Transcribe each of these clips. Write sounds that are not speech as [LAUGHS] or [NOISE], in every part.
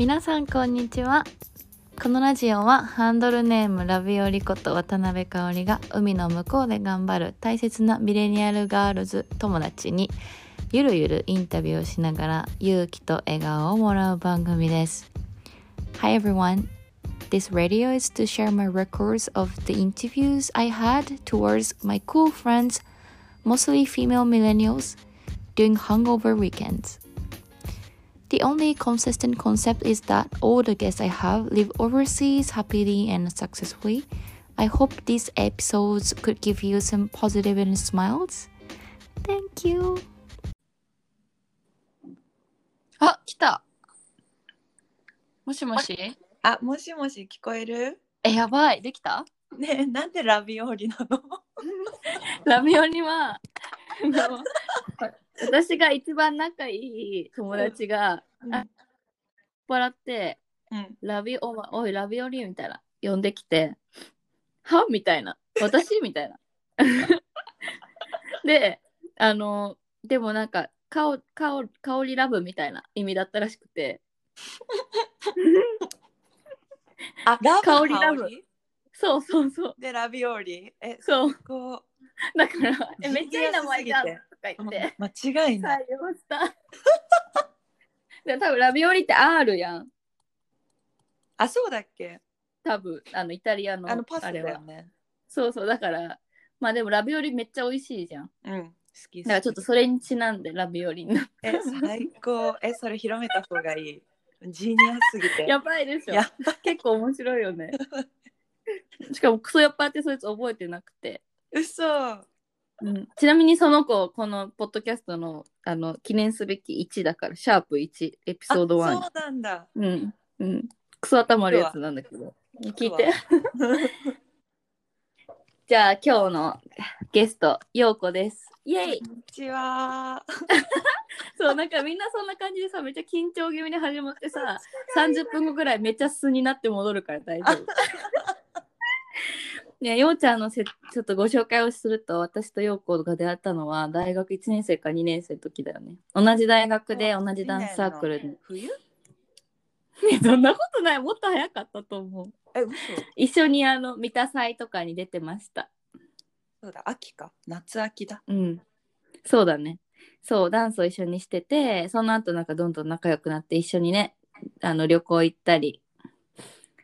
皆さんこんにちはこのラジオはハンドルネームラビオリこと渡辺香織が海の向こうで頑張る大切なミレニアルガールズ友達にゆるゆるインタビューをしながら勇気と笑顔をもらう番組です Hi everyone This radio is to share my records of the interviews I had towards my cool friends, mostly female millennials, during hungover weekends. The only consistent concept is that all the guests I have live overseas happily and successfully. I hope these episodes could give you some positive and smiles. Thank you. あ、来た。もしもしあ、もしもし聞こえるえ、やばい。できたねえ、なんでラビオリなの[LAUGHS] ラビオリは、あ[LAUGHS] の 私が一番仲いい友達が、うん。あ笑って、うん。ラビオ、おい、ラビオリみたいな、呼んできて、は？みたいな、私？みたいな。[LAUGHS] で、あの、でもなんか、かお、かお、香りラブみたいな意味だったらしくて、あ、[LAUGHS] ラブ。香りラブそうそうそう、で、ラビオリ？え、そう、こ。だから、えう、めっちゃいい名前じゃんか言って、間違いない。採用した。[LAUGHS] で多分ラビオリって R やん。あ、そうだっけ？多分あのイタリアのあのパスだれは。よね。そうそうだからまあでもラビオリめっちゃ美味しいじゃん。うん。好きだからちょっとそれにちなんでラビオリになっえ、最高。え、それ広めた方がいい。ジニアすぎて。やばいでしょや結構面白いよね。しかもクソ酔っ払ってそいつ覚えてなくて、嘘。うん、ちなみにその子このポッドキャストのあの記念すべき1だからシャープ1エピあ、ソード1そうなんだ。うんうん。クソ頭あるやつなんだけど。聞いて。[LAUGHS] じゃあ今日のゲストようこです。イエイ。こんにちは。[LAUGHS] そうなんかみんなそんな感じでさめっちゃ緊張気味に始まってさ30分後ぐらいめっちゃ素になって戻るから大丈夫。[LAUGHS] ねようちゃんのせちょっとご紹介をすると私とようこが出会ったのは大学1年生か2年生の時だよね。同じ大学で同じダンスサークルに。冬？[LAUGHS] ねそんなことないもっと早かったと思う。え、嘘一緒にあの三田祭とかに出てました。そうだ、秋か。夏秋だ。うん。そうだね。そう、ダンスを一緒にしてて、その後なんかどんどん仲良くなって一緒にね、あの旅行行ったり、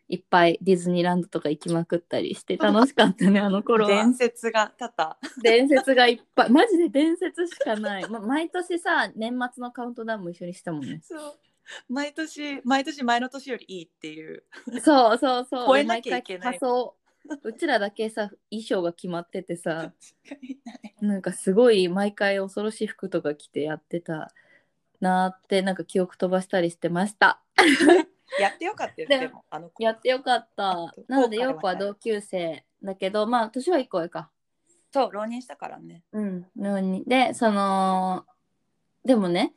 いっぱいディズニーランドとか行きまくったりして楽しかったね、[LAUGHS] あの頃は伝。説が多々。伝説がいっぱい。マジで伝説しかない。ま、毎年さ、年末のカウントダウンも一緒にしたもんね。そう。毎年、毎年前の年よりいいっていう。そうそうそう。超えなきゃいけない仮装。うちらだけさ、衣装が決まっててさ。なんかすごい毎回恐ろしい服とか着てやってたなーってなんか記憶飛ばしたりしてました。[LAUGHS] [LAUGHS] やってよかったよ、ででも。あの子やってよかったあ。なので陽子は同級生だけどまあ年は1個上か。そう、浪人したからね。うん。のにでそのでもね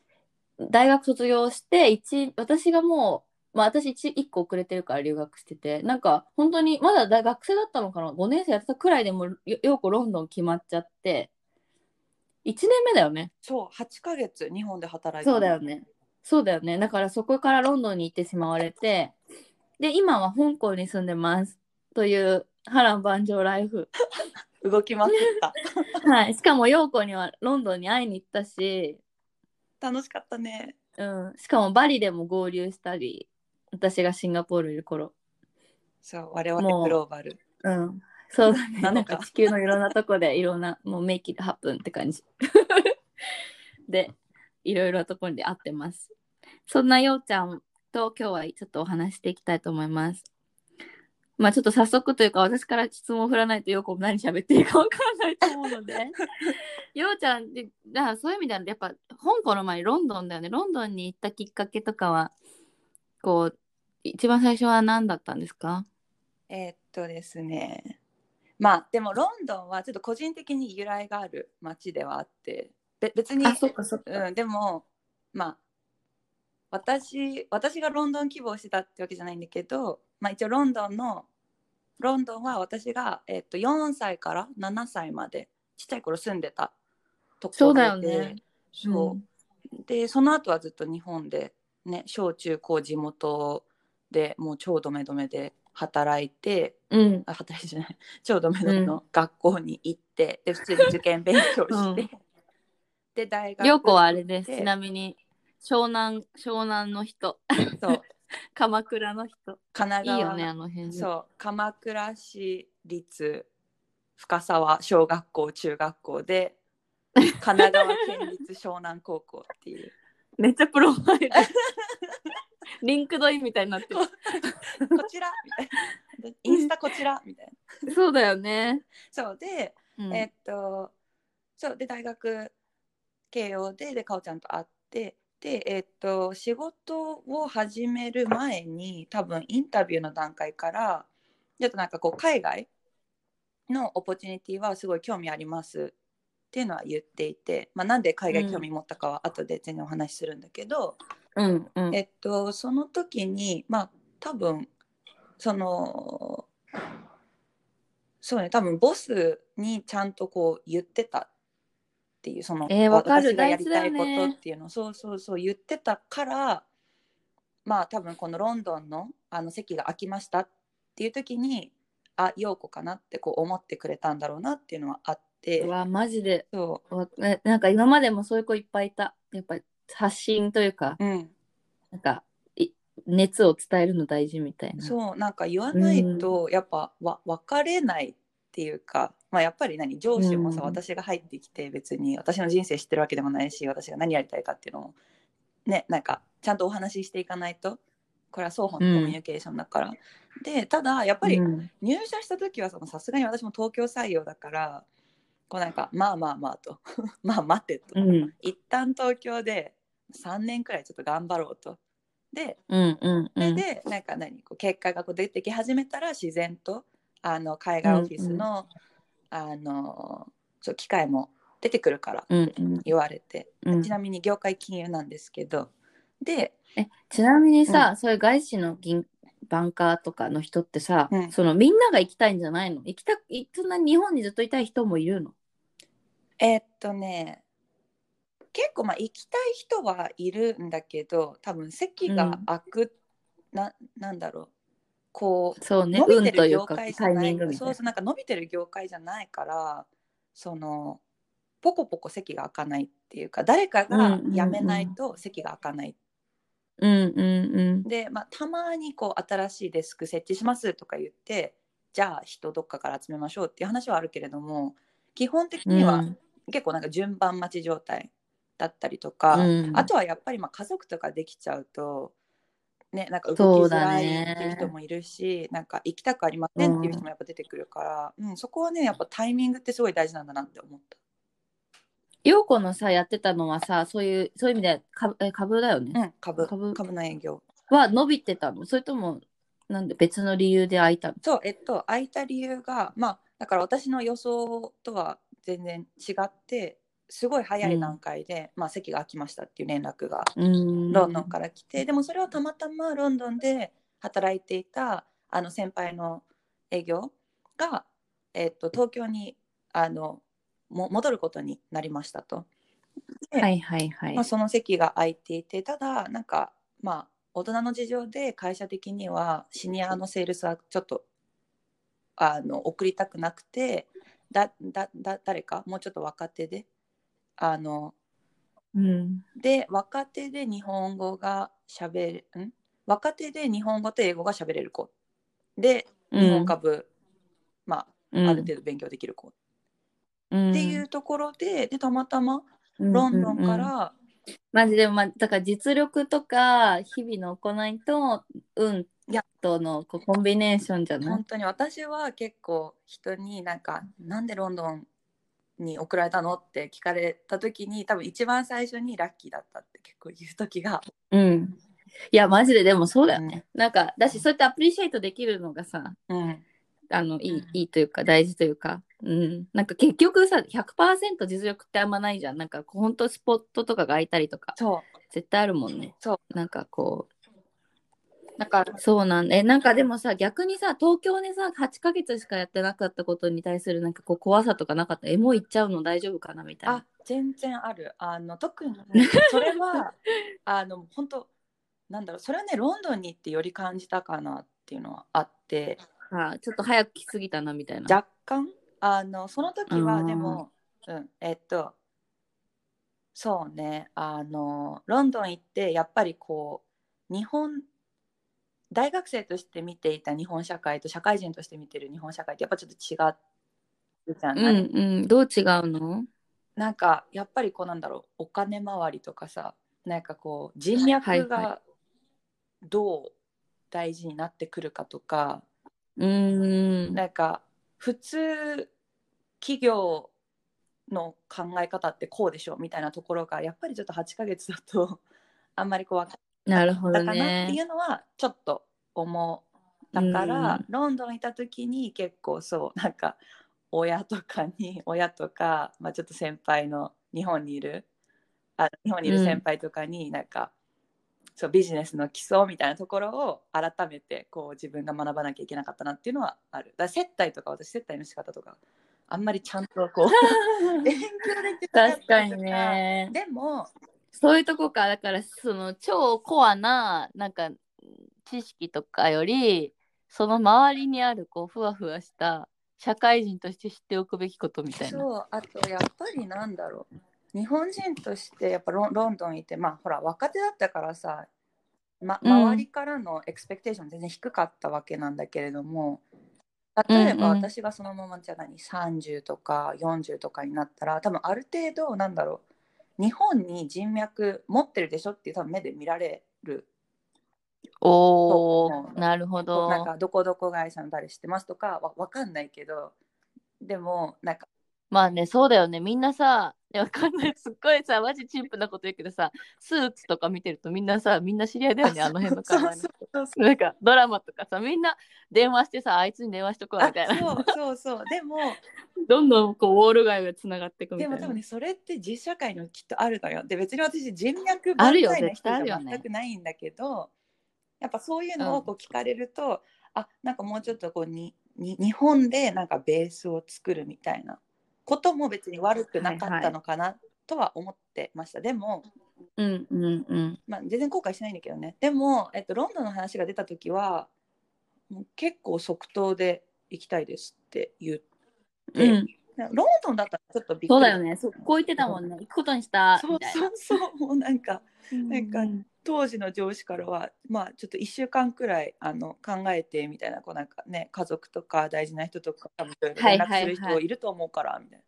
大学卒業して一私がもうまあ私 1, 一個遅れてるから留学しててなんか本当にまだ大学生だったのかな？5年生やってたくらいでもよ陽子ロンドン決まっちゃって1年目だよね。そう、8ヶ月日本で働いてそうだよ。ね。そうだよね。だからそこからロンドンに行ってしまわれて、で、今は香港に住んでます。という波乱万丈ライフ。[LAUGHS] 動きまくった。[LAUGHS] はい。しかも、陽子にはロンドンに会いに行ったし、楽しかったね。うん。しかもバリでも合流したり、私がシンガポールいる頃。そう、我々もうグローバル。うん。そうだね。[LAUGHS] なんか地球のいろんなとこでいろんな、もうメイキでハプンって感じ。で、いろいろなところで会ってます。そんなようちゃんと今日はちょっとお話していきたいと思います。まあちょっと早速というか私から質問を振らないとよく何喋っていいかわからないと思うので。[LAUGHS] ようちゃんでだからそういう意味ではやっぱ香港の前にロンドンだよね。ロンドンに行ったきっかけとかはこう一番最初は何だったんですか？えーっとですね。まあ、でもロンドンはちょっと個人的に由来がある街ではあって、べ別に、あそっかそっか、うん、でも、まあ、私私がロンドン希望してたってわけじゃないんだけど、まあ、一応ロンドンのロンドンは私が、えっと4歳から7歳までちっちゃい頃住んでたところで。そうだよね。そう。でその後はずっと日本でね小中高地元でもう超ドメドメで働いてうん。あ働いてじゃない。超ドメドメの学校に行って、で普通に受験勉強して、うん。で大学陽子はあれですでちなみに湘南湘南の人。[LAUGHS] そう。鎌倉の人。神奈川いいよねあの辺。そう。鎌倉市立深沢小学校中学校で [LAUGHS] 神奈川県立湘南高校っていう。めっちゃプロファイル。 LinkedIn みたいになってる。こちら？みたいな。でインスタこちら？みたいな。そうだよね、そう。で、うん。えっとそう。で大学慶応ででかおちゃんと会ってでえっと仕事を始める前に多分インタビューの段階からちょっとなんかこう海外のオポチュニティはすごい興味ありますっていうのは言っていて、まあ、なんで海外興味持ったかは後で全然お話しするんだけど、うんうん。えっとその時にまあ多分そのそうね多分ボスにちゃんとこう言ってたっていうその、えーわかる。私がやりたいことっていうの。をそうそうそう言ってたからまあ多分このロンドンのあの席が空きましたっていう時にあ陽子かなってこう思ってくれたんだろうなっていうのはあって。うわマジで。そわえなんか今までもそういう子いっぱいいた。やっぱり発信というかう、うん、なんかい熱を伝えるの大事みたいな。そうなんか言わないとやっぱわ別れないっていうか、まあ、やっぱり何上司もさ、うん。私が入ってきて別に私の人生知ってるわけでもないし私が何やりたいかっていうのもねなんかちゃんとお話ししていかないとこれは双方のコミュニケーションだから、でただやっぱりうん。入社した時はさすがに私も東京採用だからこうなんかまあまあまあと [LAUGHS] まあ待ってと、うん。一旦東京で3年くらいちょっと頑張ろうと。でうんうんうん。でなんか何こう結果がこう出てき始めたら自然とあの海外オフィスの,、あのそう機会も出てくるからうんうん。言われて、うん。ちなみに業界金融なんですけど。でえちなみにさ、そういう外資の銀バンカーとかの人ってさ、うん。そのみんなが行きたいんじゃないの？行きたいそんな日本にずっといたい人もいるの？えーっとね結構まあ行きたい人はいるんだけど多分席が空く、ななんだろうこうそうね伸びてる業界じゃないいうな。そそうなんか伸びてる業界じゃないからそのポコポコ席が開かないっていうか誰かが辞めないと席が開かない、うんうんうん。で、まあ、たまにこう新しいデスク設置しますとか言ってじゃあ人どっかから集めましょうっていう話はあるけれども基本的にはうん。結構なんか順番待ち状態だったりとか、うん。あとはやっぱりまあ家族とかできちゃうとねなんか動きづそうだらいね。っていう人もいるし、なんか行きたくありませんっていう人もやっぱ出てくるから、うんそこはねやっぱタイミングってすごい大事なんだなって思った。陽子のさやってたのはさそういうそういう意味で株え株だよね、うん、株。株。株の営業。は伸びてたの？それともなんで別の理由で空いたの？そうえっと空いた理由がまあだから私の予想とは全然違ってすごい早い段階で、まあ、席が空きましたっていう連絡がうん。ロンドンから来て、でもそれはたまたまロンドンで働いていたあの先輩の営業が、えっと東京にあのも戻ることになりましたと。ではいはいはい、まあ、その席が空いていてただなんかまあ大人の事情で会社的にはシニアのセールスはちょっとあの送りたくなくてだだだ誰かもうちょっと若手であのうん。で若手で日本語がしゃべるん？若手で日本語と英語がしゃべれる子。で日本株、まあ、ある程度勉強できる子、っっていうところででたまたまロンドンか、ら、マジでまあだから実力とか日々の行いと運とのこうコンビネーションじゃない？本当に私は結構人になんかなんでロンドンに送られたのって聞かれた時に多分一番最初にラッキーだったって結構言う時がうん。いやマジででもそうだよね、なんかだしそうやってアプリシエイトできるのがさうん。あのいいいいというか大事というか、うん、なんか結局さ100%実力ってあんまないじゃん。なんかほんとスポットとかが空いたりとか。そう。絶対あるもんね。そなんかこだからうそうなんえなんかでもさ逆にさ東京でさ8ヶ月しかやってなかったことに対するなんかこう怖さとかなかった？えもう行っちゃうの大丈夫かなみたいな。あ全然ある。あの特にそれは [LAUGHS] あの本当なんだろうそれはねロンドンに行ってより感じたかなっていうのはあって。あちょっと早く来すぎたなみたいな。若干？あのその時はうんでもうんえっとそうねあのロンドン行ってやっぱりこう日本大学生として見ていた日本社会と社会人として見てる日本社会ってやっぱちょっと違うじゃうない、んうん。どう違うの？なんかやっぱりこうなんだろうお金回りとかさなんかこう人脈はいはがどう大事になってくるかとか、うーん。なんか普通企業の考え方ってこうでしょみたいなところがやっぱりちょっと8ヶ月だとあんまりこう分かなるほどったかなってね。いうのはちょっと思ったから、うんロンドンいた時に結構そうなんか親とかに [LAUGHS] 親とか、まあ、ちょっと先輩の日本にいるあ日本にいる先輩とかになんか、そうビジネスの基礎みたいなところを改めてこう自分が学ばなきゃいけなかったなっていうのはある。だ接待とか私接待の仕方とかあんまりちゃんとこう [LAUGHS] [LAUGHS] 勉強できた確かにね。でもそういうとこか。だから、その超コアな、なんか、知識とかより、その周りにある、こう、ふわふわした、社会人として知っておくべきことみたいな。そうあとやっぱりなんだろう日本人としてやっぱロンロンドンいてまあほら若手だったからさ、ま、うん周りからのエクスペクテーション全然低かったわけなんだけれども例えばうんうん私がそのままじゃあ何30とか40とかになったら多分ある程度なんだろう日本に人脈持ってるでしょっていう多分目で見られるおそうー、なるほど。なんかどこどこ会社の誰知ってますとかわわかんないけどでもなんかまあね、そうだよね。みんなさ、いやわかんない。すっごいさ、マジチンプなこと言うけどさ、スーツとか見てるとみんなさ、みんな知り合いだよね、あの辺の会話に。なんかドラマとかさ、みんな電話してさ、あいつに電話しとこうみたいな。あそうそうそう。でも [LAUGHS] どんどんこうウォール街がつながっていくみたいな。でも多分ねそれって実社会にもきっとあるのよ。で別に私人脈あるよ万歳な絶対あ人じゃ全くないんだけど、やっぱそういうのをこう聞かれると、あなんかもうちょっとこうにに日本でなんかベースを作るみたいなことも別に悪くなかったのかなとは思ってました、でも、うんうんうん。まあ、全然後悔しないんだけどねでも、えっと、ロンドンの話が出た時はもう結構即答で行きたいですって言って、うん、ロンドンだったらちょっとびっくりそうだよね。そこう言ってたもんね。行くことにしたそうみたいな。そうそうもうなんかなんかうん当時の上司からはまあちょっと1週間くらいあの考えてみたいなこうなんかね家族とか大事な人とか多分連絡する人いると思うからみたいな。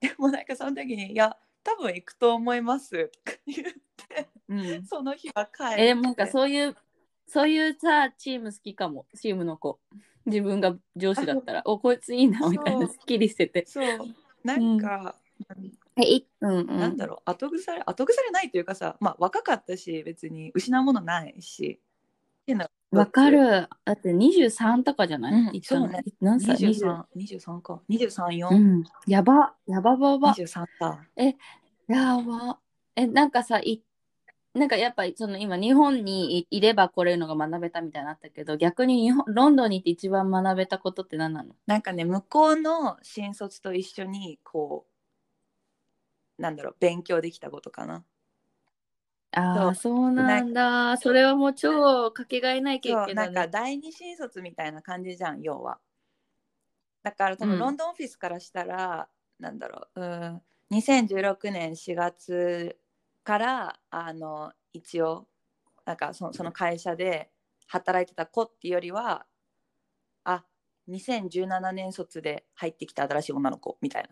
[LAUGHS] でもなんかその時に「いや多分行くと思います」とか言ってうん、その日は帰って。えでもなんかそういうそういうさチーム好きかも。チームの子。自分が上司だったら [LAUGHS] おこいついいなみたいな。すっきりしてて。そう。なんか、えい。うんうん。なんだろう。後腐れ後腐れないというかさまあ若かったし別に失うものないし。わかる。だって23とかじゃない、うんそうね。何歳？23 23か。234、うん。やば。やばばば。23だやば。えなんかさいなんかやっぱりその今日本にいいればこれのが学べたみたいになったけど逆に日本ロンドンに行って一番学べたことって何なの？なんかね向こうの新卒と一緒にこうなんだろう勉強できたことかな。ああそうなんだそれはもう超かけがえない経験だねなんか第二新卒みたいな感じじゃん要は。だから多分うんロンドンオフィスからしたら、なんだろううん2016年4月からあの一応なんかそのその会社で働いてた子っていうよりはあ2017年卒で入ってきた新しい女の子みたいな。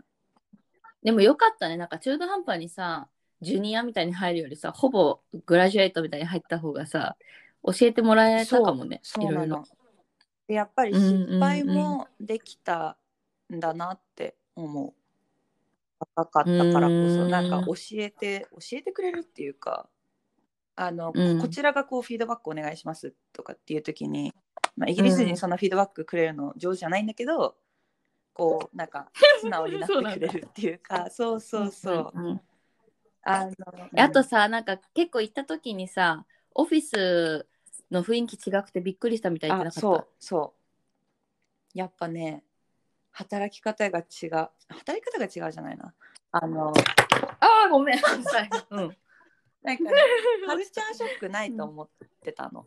でもよかったね。なんか中途半端にさジュニアみたいに入るよりさほぼグラジュエイトみたいに入った方がさ教えてもらえたかもね。そうなの。でやっぱり失敗もできたんだなって思う。若かったからこうそん。なんか教えて教えてくれるっていうかあの、うん。こちらがこうフィードバックお願いしますとかっていう時に、まあ、イギリス人そんなフィードバックくれるの上手じゃないんだけど、こうなんか [LAUGHS] 素直になってくれるっていうかそうそうそう。う。んうんあのあとさなんか結構行った時にさオフィスの雰囲気違くてびっくりしたみたいなそうそう。やっぱね働き方が違う。働き方が違うじゃないなあのたああごめん、はい。うん、なんかねカルチャーショックないと思ってたの。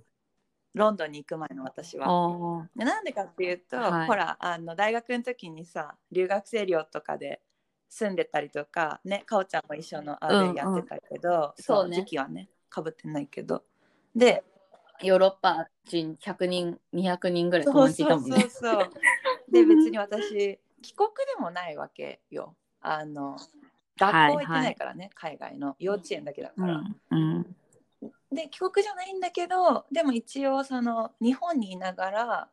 ロンドンに行く前の私は。なんでかっていうと、はい。ほらあの大学の時にさ留学生寮とかで住んでたりとかねかおちゃんも一緒のあうんうん。れやってたけど、そうね。時期はねかぶってないけど。でヨーロッパ人100人200人ぐらいそう友達いそうそう。たもんね。そうで [LAUGHS] 別に私帰国でもないわけよ。あの学校行ってないからね、海外の。幼稚園だけだから、うんうんで帰国じゃないんだけどでも一応その日本にいながら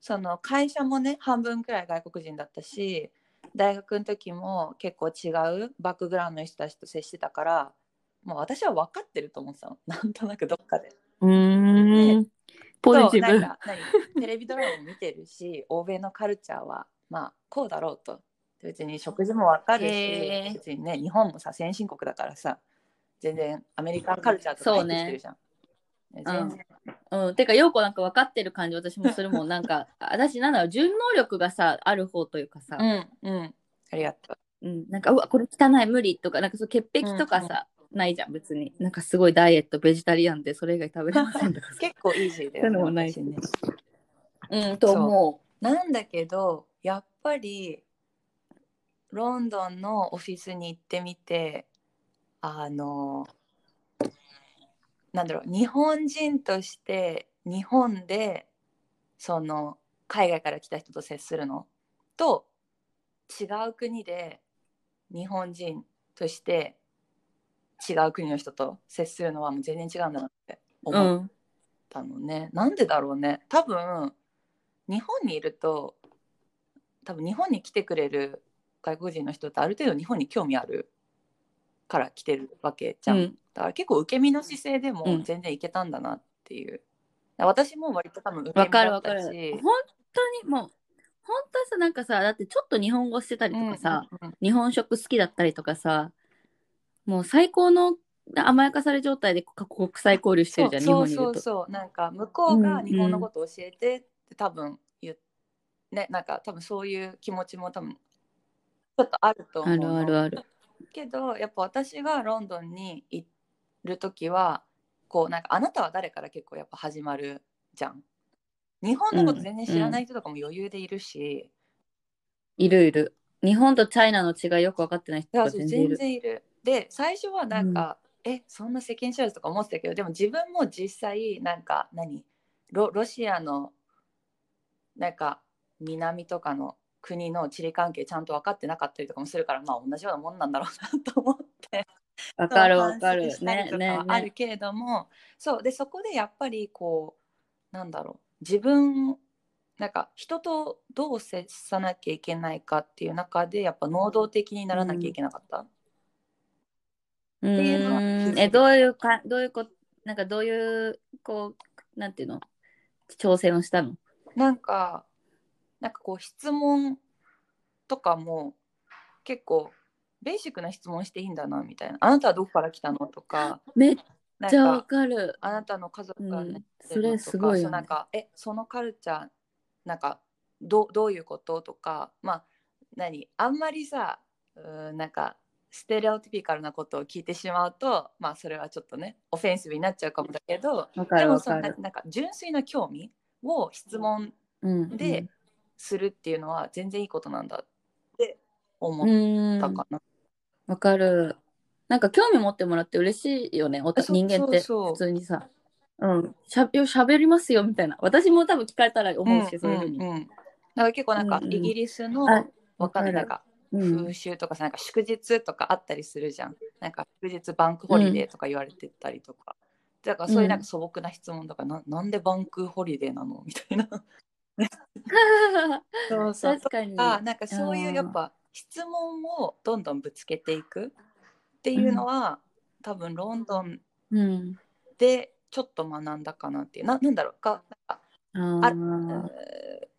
その会社もね半分くらい外国人だったし大学の時も結構違うバックグラウンドの人たちと接してたからもう私は分かってると思ってたの。[LAUGHS] なんとなくどっかで。うーん。ポジティブ。そうなんか何？[LAUGHS] テレビドラマも見てるし欧米のカルチャーはまあこうだろうと。別に食事も分かるし、別にね日本もさ先進国だからさ全然アメリカンカルチャーとか入ってきてるじゃん。全然。うん、てか陽子なんか分かってる感じ。私もするもんなんか私なんだろう。順能力がさある方というかさ、うんうん。ありがとう。うん。なんかうわこれ汚い無理とか。なんかそう潔癖とかさ、ないじゃん別に。なんかすごいダイエットベジタリアンでそれ以外食べれませんとかさ。[LAUGHS] 結構イージーだよもない私ね。うんと思なんだけどやっぱりロンドンのオフィスに行ってみてあのなんだろう日本人として日本でその海外から来た人と接するのと違う国で日本人として違う国の人と接するのはもう全然違うんだなって、思っ、たのね、なんでだろうね。多分日本にいると多分日本に来てくれる外国人の人ってある程度日本に興味あるから来てるわけじゃん、うん。だから結構受け身の姿勢でもうん。全然いけたんだなっていう、私も割と多分受けわ身だっかるわかる。たし本当にもう本当はさなんかさだってちょっと日本語してたりとかさ、うんうんうん日本食好きだったりとかさもう最高の甘やかされ状態で国国際交流してるじゃん日本にいると。そうそうなんか向こうが日本のことを教えてって多分言うねなんか多分そういう気持ちも多分ちょっとあると思うあのるあるあるけどやっぱ私がロンドンにいる時はこうなんかあなたは誰から結構やっぱ始まるじゃん。日本のこと全然知らない人とかも余裕でいるし、いるいる。日本とチャイナの違いよく分かってない人全全然いる。然いる。で最初はなんか、えそんな世間知らずとか思ってたけどでも自分も実際なんか何？ロロシアのなんか南とかの国の地理関係ちゃんと分かってなかったりとかもするからまあ同じようなもんなんだろうなと思って。わかるそうわかるねね。あるねけれども、そうでそこでやっぱりこうなんだろう自分なんか人とどう接さなきゃいけないかっていう中でやっぱ能動的にならなきゃいけなかった。うっていうのはえどういうかどういうこなんかどういうこうなんていうの？挑戦をしたの？なんかなんかこう質問とかも結構ベーシックな質問していいんだなみたいな「あなたはどこから来たの?」とか。めっちゃわかかる「あなたの家族がうんねそれすごいよね。なんかえそのカルチャーなんかどうどういうこととか。まあ何あんまりさうーんなんかステレオティピカルなことを聞いてしまうとまあそれはちょっとねオフェンシブになっちゃうかもだけどでもそのななんか純粋な興味を質問うんで、するっていうのは全然いいことなんだ。って思うっんたかな。わかる。なんか興味持ってもらって嬉しいよね人間って。普通にさ。うん。しゃべしゃべりますよみたいな。私も多分聞かれたら思うし、んそういうふうに、んんだから結構なんかうんうん。イギリスのあわかんないなんかうん。風習とかさなんか祝日とかあったりするじゃん。なんか祝日 bank holiday とか言われてたりとか。だからそういうなんか素朴な質問とか、ななんで bank holiday なの？みたいな。[LAUGHS] そうそう。確かに。あなんかそういうやっぱ質問をどんどんぶつけていくっていうのは、多分ロンドンうん。でちょっと学んだかなっていう。ななんだろう。かあ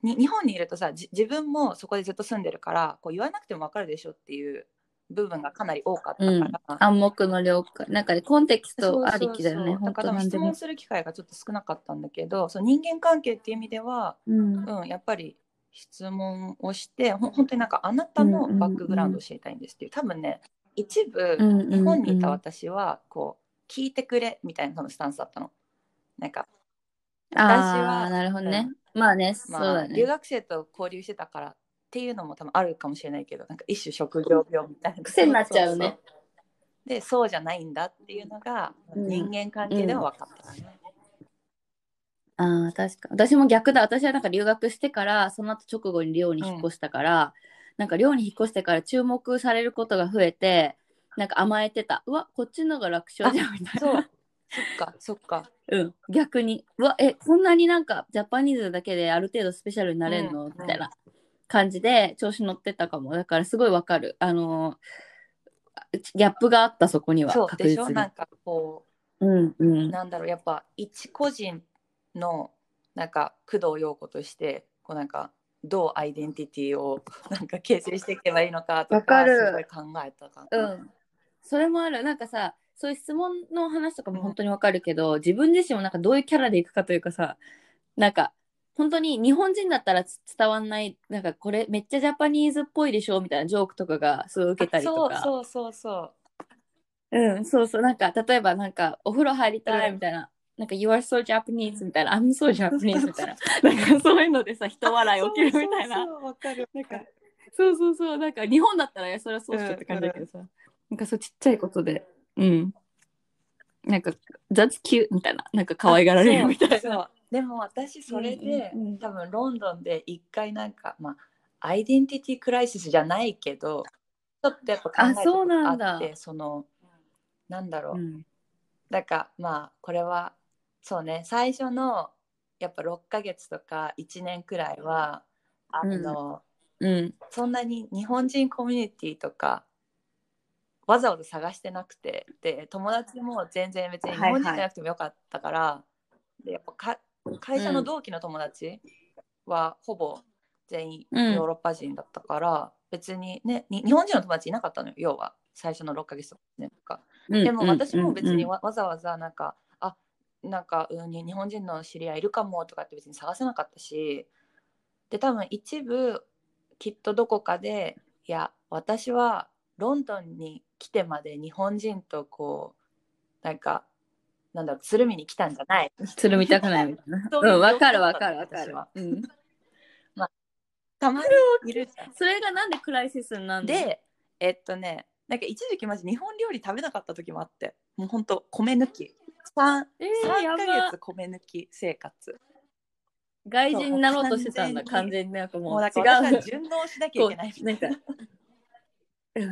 日本にいるとさじ自分もそこでずっと住んでるからこう言わなくても分かるでしょっていう部分がかなり多かったうん。から、暗黙の了解。なんかねコンテキストありきだよね。本だから質問する機会がちょっと少なかったんだけどその人間関係っていう意味では、うん。うん、やっぱり質問をしてほ本当になんかあなたのバックグラウンドを知りたいんですっていう。多分ね一部うんうんうん。日本にいた私はこう聞いてくれみたいなスタンスだったの。なんかあ私はあなるほどね、まあね、まあ、そうだね。留学生と交流してたからっていうのも多分あるかもしれないけどなんか一種職業病みたいな癖になっちゃうね。でそうじゃないんだっていうのがうん。人間関係では分かった。ね、ああ確か私も逆だ。私はなんか留学してからその後直後に寮に引っ越したから、なんか寮に引っ越してから注目されることが増えてなんか甘えてた。うわこっちのが楽勝じゃんみたいな。そう。そっかそっか。うん、逆に。うわえこんなになんかジャパニーズだけである程度スペシャルになれるの、うんみたいな感じで調子乗ってたかも。だからすごいわかる。あのーギャップがあったそこにはそうでしょ？なんかこうんううん。なんだろうやっぱ一個人のなんか工藤陽子としてこうなんかどうアイデンティティを [LAUGHS] なんか形成していけばいいのかとわかすごい考えたかな。うん、それもある。なんかさそういう質問の話とかも本当にわかるけど、自分自身もなんかどういうキャラでいくかというかさなんか本当に日本人だったらつ伝わんない。なんかこれめっちゃジャパニーズっぽいでしょみたいなジョークとかがすごい受けたりとか。そうそうそうそう。うんそうそう。なんか例えばなんかお風呂入りたいみたいな、なんか You are so Japanese みたいな。I'm so Japanese みたいな。[LAUGHS] なんかそういうのでさ人笑い起きるみたいな。[LAUGHS] そうそうそうわかるなんかそうそうそう。なんか日本だったらそれはそうっしょって感じだけどさ、なんかそうちっちゃいことで。うん。なんか That's cute みたいな。なんか可愛がられるみたいなでも私それで、うんうんうん。多分ロンドンで一回なんかまあアイデンティティクライシスじゃないけどちょっとやっぱ考えたあそうことあってそのなんだろう、うん。だからまあこれはそうね最初のやっぱ6ヶ月とか1年くらいはあの、うん。そんなに日本人コミュニティとかわざわざ探してなくてで友達も全然別に日本人じゃなくてもよかったから、でやっぱか会社の同期の友達はほぼ全員ヨうん。ーロッパ人だったから、別にねに日本人の友達いなかったのよ要は。最初の6ヶ月とかうんでも私も別にうん。わわざわざなんか、あなんか、うん、に日本人の知り合いいるかもとかって別に探せなかったし。で多分一部きっとどこかでいや私はロンドンに来てまで日本人とこうなんかなんだろうつるみに来たんじゃない。つるみたくないみたいな。[LAUGHS] そうんわかるわかるわか私は、るうん、[LAUGHS] たまにいるじゃん。それがなんでクライシスになるの？でえっとねなんか一時期マジ日本料理食べなかった時もあって。もうほんと米抜き。3, えー、や3ばヶ月米抜き生活。外人になろうとしてたんだ完全に。なんかももうう違う。順応しなきゃいけないみたい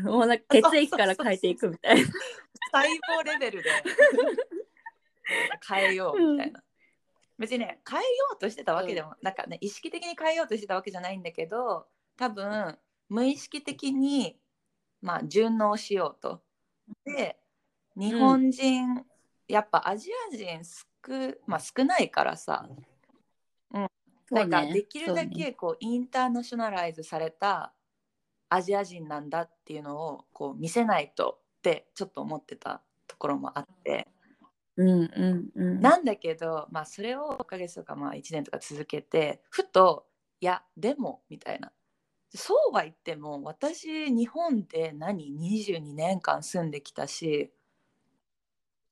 もうなんか血液から変えていくみたいな。[LAUGHS] 細胞レベルで [LAUGHS] 変えようみたいな、別にね変えようとしてたわけでも、なんかね意識的に変えようとしてたわけじゃないんだけど多分無意識的にまあ順応しようと。で日本人、やっぱアジア人少,、まあ、少ないからさ。なんかできるだけこうインターナショナライズされたアジア人なんだっていうのをこう見せないとってちょっと思ってたところもあって、うんうんうん。なんだけど、まあ、それを6ヶ月とかまあ1年とか続けてふといやでもみたいな。そうは言っても私日本で何22年間住んできたし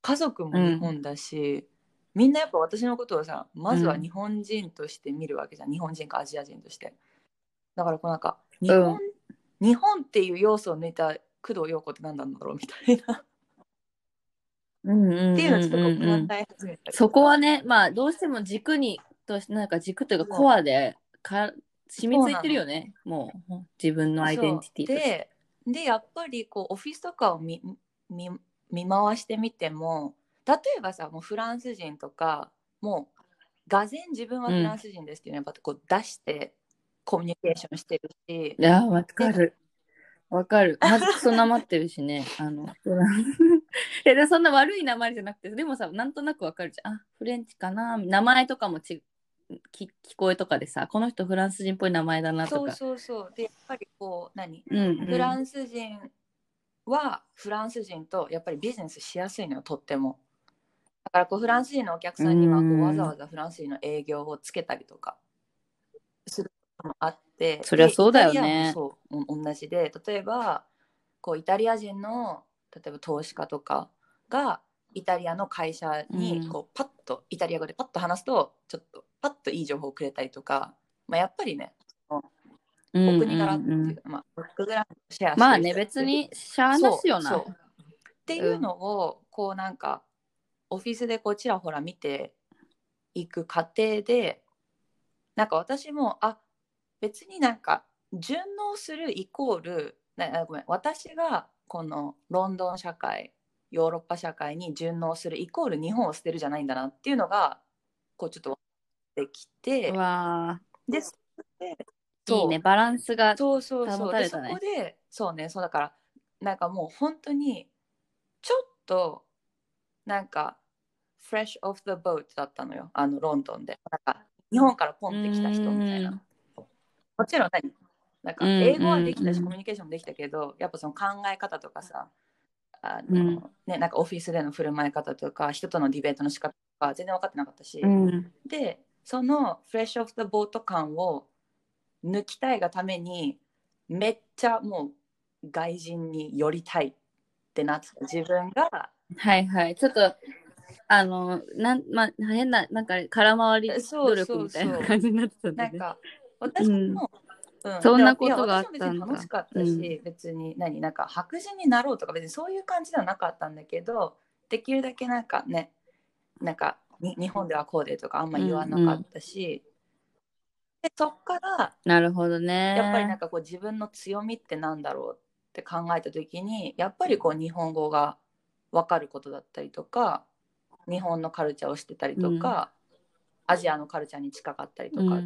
家族も日本だし、みんなやっぱ私のことをさまずは日本人として見るわけじゃん、日本人かアジア人として。だからこうなんか日本,、日本っていう要素を抜いた工藤陽子って何なんだろうみたいな。うんうんうんうんっていうのをちょっと考え始めたりそこはねまあどうしても軸にとなんか軸という。かコアでか染みついてるよね。もう自分のアイデンティティででやっぱりこうオフィスとかを見見見回してみても例えばさもうフランス人とかもうがぜ自分はフランス人ですっていうのをやっぱこう出してコミュニケーションしてるし、いやわかる。わかる。[LAUGHS] まずクソなまってるしね。あの、[LAUGHS] えでそんな悪い名前じゃなくて、でもさ、なんとなくわかるじゃん。あ、フレンチかな。名前とかもちき聞こえとかでさ、この人フランス人っぽい名前だなとか。そうそうそうでやっぱりこう何？うんうんフランス人はフランス人とやっぱりビジネスしやすいのよとってもだからこうフランス人のお客さんにはこううんわざわざフランス人の営業をつけたりとかすることもあってそりゃそうだよね。そうお同じで例えばこうイタリア人の例えば投資家とかがイタリアの会社うん。にこうパッとイタリア語でパッと話すとちょっとパッといい情報をくれたりとか、まあ、やっぱりねうんお国柄っていう、うんうんまあ、バックグラウンドシェアまあね別にしゃあなしよな。っていうのをこうなんかオフィスでこうちらほら見ていく過程でなんか私もあ別になんか順応するイコールななごめん私がこのロンドン社会ヨーロッパ社会に順応するイコール日本を捨てるじゃないんだなっていうのがこうちょっと分かってきてうわでそれでーいいねバランスがそうそうそ保う。でそたれたね。こでそうねそうだからなんかもう本当にちょっとなんか fresh off the boat だったのよあのロンドンで。なんか日本からポンって来た人みたいなもちろん何？なんかうん英語はできたし、うんコミュニケーションもできたけどやっぱその考え方とかさあうん。の、ね、なんかオフィスでの振る舞い方とか人とのディベートの仕方とか全然分かってなかったし、うん。でそのフレッシュオフ・ザ・ボート感を抜きたいがためにめっちゃもう外人に寄りたいってなってた。自分がはいはい。ちょっとあのなんまあ変ななんか空回り努力みたいな感じになってたんだね。なんか私も、うん。そんなことがあった楽しかったし、別に何なんか白人になろうとか別にそういう感じではなかったんだけどできるだけなんかねなんかに日本ではこうでとかあんま言わなかったし、でそっからなるほどね。やっぱりなんかこう自分の強みってなんだろうって考えた時にやっぱりこう日本語が分かることだったりとか日本のカルチャーをしてたりとか、アジアのカルチャーに近かったりとかっ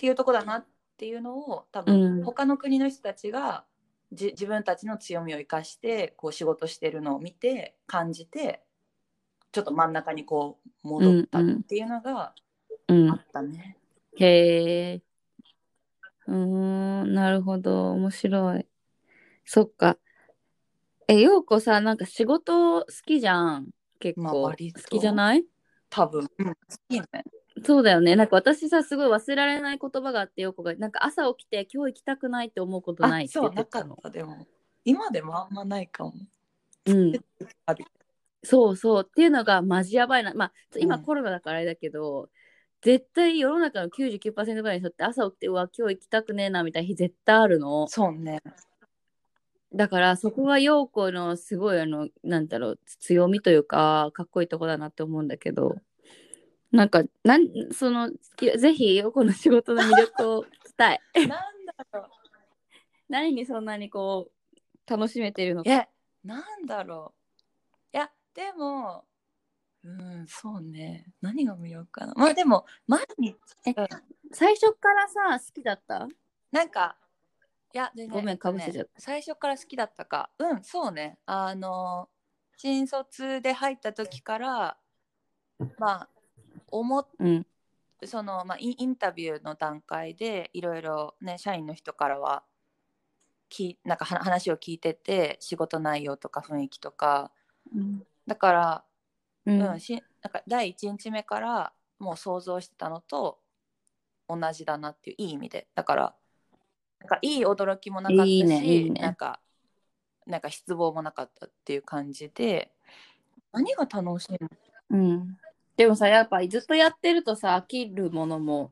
うんていうとこだなっていうのを多うん分他の国の人たちがじ自分たちの強みを生かしてこう仕事してるのを見て感じてちょっと真ん中にこう戻ったっていうのがうんあったね。へえ。うーん、なるほど。面白い。そっか。え、ようこさ、なんか仕事好きじゃん。結まあ構。好きじゃない？多分、うん、好きね。そうだよね。なんか私さ、すごい忘れられない言葉があって、ようこが、なんか朝起きて今日行きたくないって思うことないって言そうなかってたの。でも今でもあんまないかも。うん。そうそう。っていうのがマジやばいな。まあ、今うんコロナだからあれだけど、絶対世の中の99%ぐらいの人って朝起きて、うわ、今日行きたくねえなみたいな日絶対あるの。そうね。だからそこが陽子のすごいあのなんだろう強みというかかっこいいとこだなって思うんだけどなんかなんそのぜひ陽子の仕事の魅力を伝え [LAUGHS] なんだろう。[LAUGHS] 何にそんなにこう楽しめてるのかえ、なんだろう。いや、でも、うん、そうね。何が魅力かな。まあでも、毎日、えうん最初からさ好きだった？なんか、いや、ごめんかぶせちゃったね最初から好きだったか。うん、そうね。あの、新卒で入った時から、まあ、思っうん。その、まあ、インタビューの段階でいろいろね社員の人からはきなんかは話を聞いてて仕事内容とか雰囲気とか。うん。だから、ううんんしなんか第1日目からもう想像してたのと同じだなっていういい意味で。だからなんかいい驚きもなかったしいいねね。なんかなんか失望もなかったっていう感じで何が楽しいの？うんでもさやっぱずっとやってるとさ飽きるものも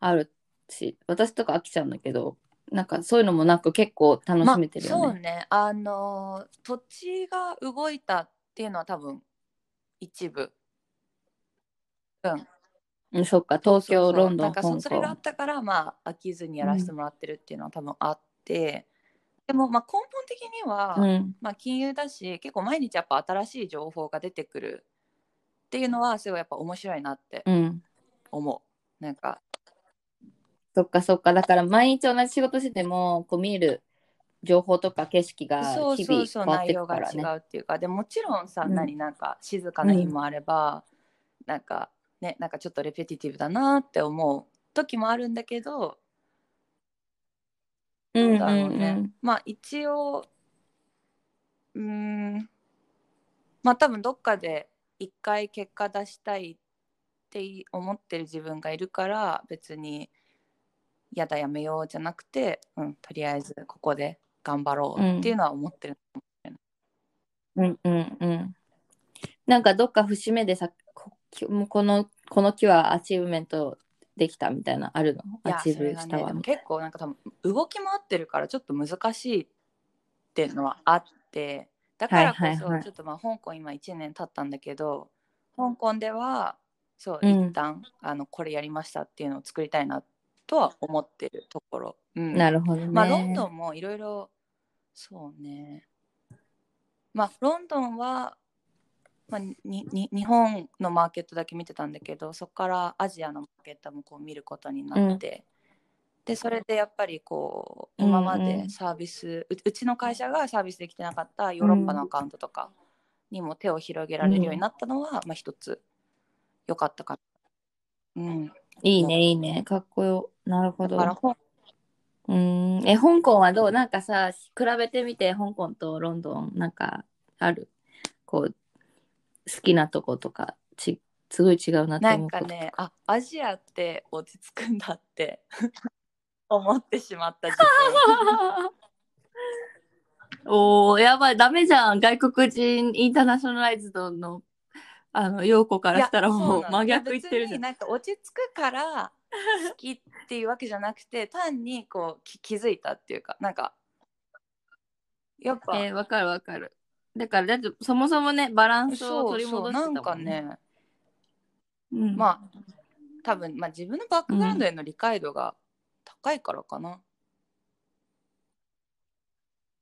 あるし私とか飽きちゃうんだけどなんかそういうのもなく結構楽しめてるよね、まあ、そうね。あの土地が動いたっていうのは多分一部。うん。うん、そっか東京ロンドンなんかそれがあ港ったからまあ飽きずにやらせてもらってるっていうのは多分あって、でもまあ根本的には、うん。まあ、金融だし結構毎日やっぱ新しい情報が出てくるっていうのはすごいやっぱ面白いなってうん。思う。なんか。そっかそっか。だから毎日同じ仕事しててもこう見る情報とか景色がそう日々そうそう変わってい内容が違。うっていうか。でもちろんさ、うん。何なんか静かな日もあれば、なんかねなんかちょっとレペティティブだなって思う時もあるんだけどうんなんだろうね、うん。まあ一応うーん。まあ多分どっかで一回結果出したいって思ってる自分がいるから別にやだやめようじゃなくて、うん、とりあえずここで頑張ろうっていうのは思ってる、うんうんうん。なんかどっか節目でさここのこの木はアチーブメントできたみたいなあるの？ achieve したわみたい結構なんか多分動き回ってるからちょっと難しいっていうのはあってだからこそ、ちょっとまあ香港今1年経ったんだけど香港ではそううん。一旦、あのこれやりましたっていうのを作りたいなとは思ってるところ、うん、ななるほどね、まあロンドンもいろいろそうね。まあロンドンは、まあ、にに日本のマーケットだけ見てたんだけどそこからアジアのマーケットもこう見ることになって、でそれでやっぱりこう今まうんうん。でサービス、ううちの会社がサービスできてなかったヨーロッパのアカウントとかにも手を広げられるようになったのは、まあ一つ良かったかな。うん、いいねいいね。かっこよ。なるほど。だからほんうーん。え香港はどう？なんかさ比べてみて香港とロンドンなんかある？こう好きなとことかちすごい違うなってなん思うことかねあアジアって落ち着くんだって思ってしまった自分。[LAUGHS] おーやばい。ダメじゃん。外国人インターナショナライズドのあの陽子からしたらもう真逆言ってるじゃん。なんか落ち着くから好きっていうわけじゃなくて単にこうき気づいたっていうかなんかやっぱ、えーわかるわかる。だからだってそもそもねバランスを取り戻してたもん、ね、そうなんかね。うん、まあ多分、まあ、自分のバックグラウンドへの理解度が高いからかな。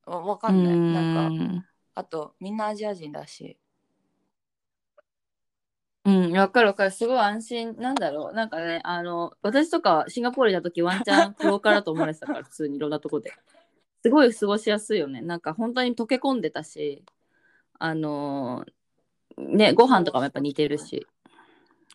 わわかんない。なんかかあとみんなアジア人だし。うん、わかるわかる。すごい安心。なんだろう。なんかね、あの、私とかシンガポールにいた時ワンチャンクローカーだと思われてたから、[LAUGHS] 普通にいろんなとこで。すごい過ごしやすいよね。なんか本当に溶け込んでたし、あのーね、ご飯とかもやっぱ似てるし、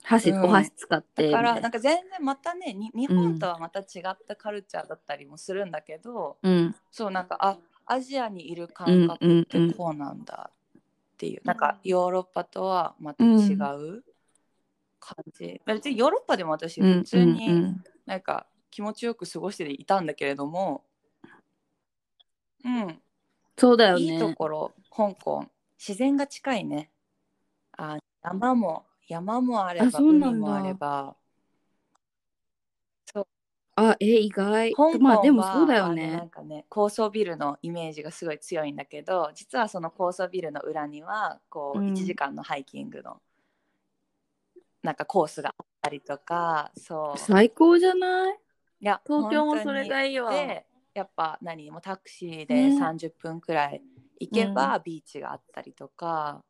箸、うん。お箸使ってだからな。いんか全然またねに日本とはまた違ったカルチャーだったりもするんだけど、うん、そうなんかあアジアにいるうん感覚うん。ってこうなんだっていう、なんかヨーロッパとはまた違う感じ、別にヨーロッパでも私うん、普通に、うん。うんなんか気持ちよく過ごしていたんだけれども、うん、そうだよいいとね。ころ、香港、自然が近いね。あ山も、山もあれば、あそうなんだ。海もあれば、あ、え、意外。香港は、まあでもそうだよあのなねん。かね、高層ビルのイメージがすごい強いんだけど、実はその高層ビルの裏には、こう、うん。1時間のハイキングの、なんかコースがあったりとか、そう。最高じゃない？いや、東京もそれがいいわ。でやっぱ何もうタクシーでね。30分くらい行けばビーチがあったりとか、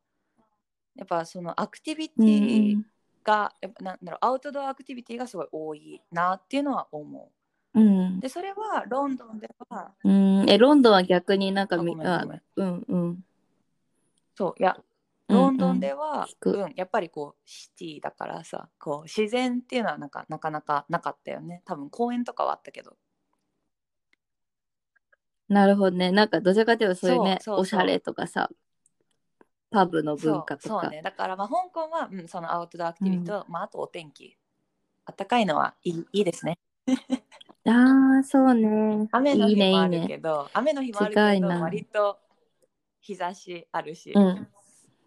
やっぱそのアクティビテうんィが、やっぱなんだろうアウトドアアクティビティがすごい多いなっていうのは思う。ん。う。でそれはロンドンではうん、え、ロンドンは逆になんかあみ、んごめん。うんうん。そういやうんうん。ロンドンでは、聞く。うんやっぱりこうシティだからさこう自然っていうのはなんかなかなかなかったよね。多分公園とかはあったけど。なるほどね。なんかどちらかというとそういうね、おしゃれとかさ、パブの文化とか。そうね。だからまあ香港は、うん、そのアウトドアアクティビティと、まあ、あとお天気。暖かいのはいいいいですね。[LAUGHS] ああ、そうね。雨の日もあるけね。ど雨の日もあるけど割と日差しあるし、うん。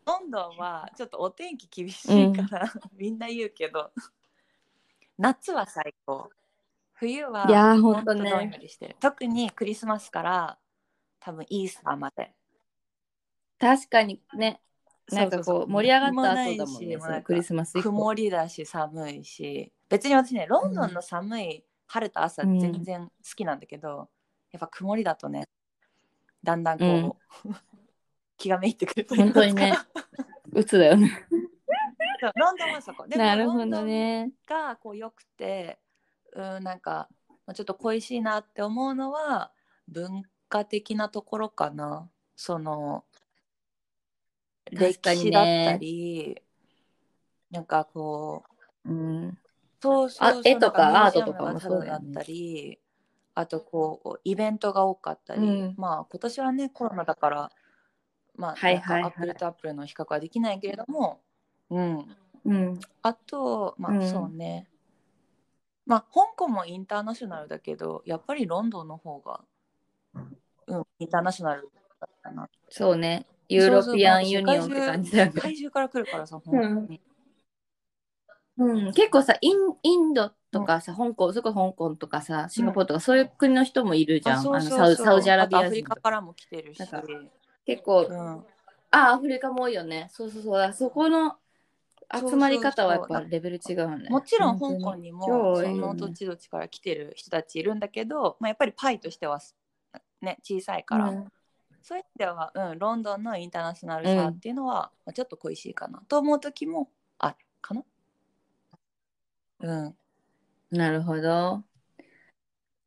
ロンドンはちょっとお天気厳しいから、[LAUGHS] みんな言うけど夏は最高。冬はいやーほほんとね。特にクリスマスから多分イースターまで確かにね、なんかこう盛り上がった後だもんね、しそのクリスマス。曇りだし寒いし。別に私ねロンドンの寒い晴れた朝うん全然好きなんだけど、やっぱ曇りだとねだんだんこう、[LAUGHS] 気がめいってくる本当にね、鬱だよね。ロンドンはそこ。でもなるほどね。がこう良くてうんなんかまあちょっと恋しいなって思うのは文化的なところかな。その歴史だったり、なんかこううん。そうそうそうあ絵とかアートとかもそうだったりあとこうイベントが多かったり、うん。まあ今年はねコロナだからまあ、はいはいはい。なんか apple to apple の比較はできないけれども、うん、うん。あとまあ、うん。そうね。まあ香港もインターナショナルだけどやっぱりロンドンの方が、うん、インターナショナルだったな。そうね。 European Union って感じだよね。世界中から来るからさ、本当に。うん、結構さインインドとかさ、香港それこそ香港とかさシンガポールとか、そういう国の人もいるじゃん、あのサウサウジアラビあとアフリカからも来てるし。結構、うん。あアフリカも多いよね。そうそうそう。そこの集まり方はやっぱレベル違うね。もちろん香港にもその土地土地から来てる人たちいるんだけど、まあ、やっぱりパイとしてはね小さいから、うんそういう意味では、うん、ロンドンのインターナショナルさっていうのは、まあちょっと恋しいかなと思う時もあるかな。うん、なるほど。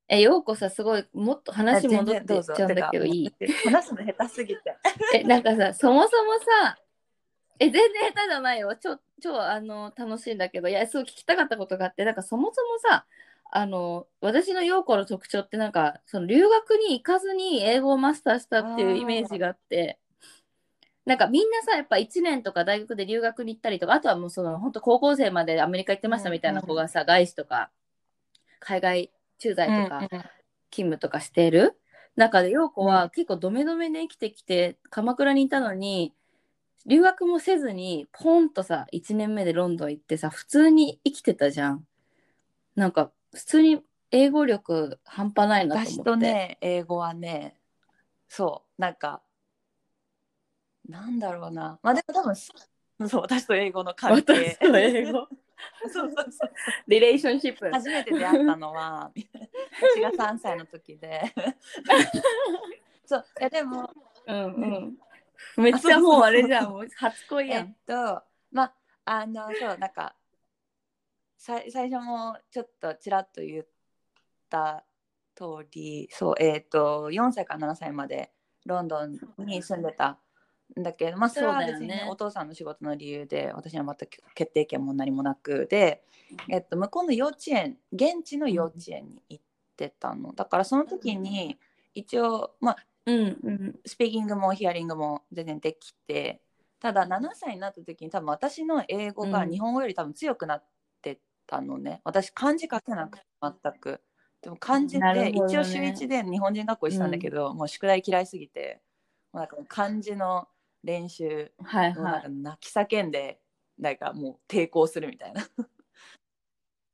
えようこさすごいもっと話戻ってっちゃうんだけどいい？話すの下手すぎて。[LAUGHS] えなんかさそもそもさえ全然下手じゃないよ。超超あの楽しいんだけど。いやすごい聞きたかったことがあって。なんかそもそもさあの私の陽子の特徴ってなんかその留学に行かずに英語をマスターしたっていうイメージがあってなんかみんなさやっぱ1年とか大学で留学に行ったりとかあとはもうその本当高校生までアメリカ行ってましたみたいな子がさ、外資とか海外駐在とか、うんうん勤務とかしてる。中で陽子は結構ドメドメで生きてきて鎌倉にいたのに留学もせずにポンとさ1年目でロンドン行ってさ普通に生きてたじゃん。なんか普通に英語力半端ないなと思って。私とね英語はねそうなんかなんだろうな。まあでも多分そうそう私と英語の関係。私と英語。[LAUGHS] そうそうそう。リレーションシップ初めて出会ったのは私が3歳の時で。[LAUGHS] そういやでもうんうん。めっちゃもうあれじゃん。もう初恋えっやんとまああのそうなんかさ最初もちょっとちらっと言った通りそうえっと4歳から7歳までロンドンに住んでたんだけどまあそれは別に、そうだよねお父さんの仕事の理由で私には全く決定権も何もなくで、えっと、向こうの幼稚園現地の幼稚園に行ってたの。だからその時に一応まあうんうん。スピーキングもヒアリングも全然できてただ7歳になった時に多分私の英語がうん。日本語より多分強くなってたのね、私漢字書けなくて全く。でも漢字で、なるほどね。一応週1で日本人学校行ってたんだけど、もう宿題嫌いすぎてもうなんか漢字の練習はいもうなはいんか泣き叫んでなんかもう抵抗するみたいな。[LAUGHS]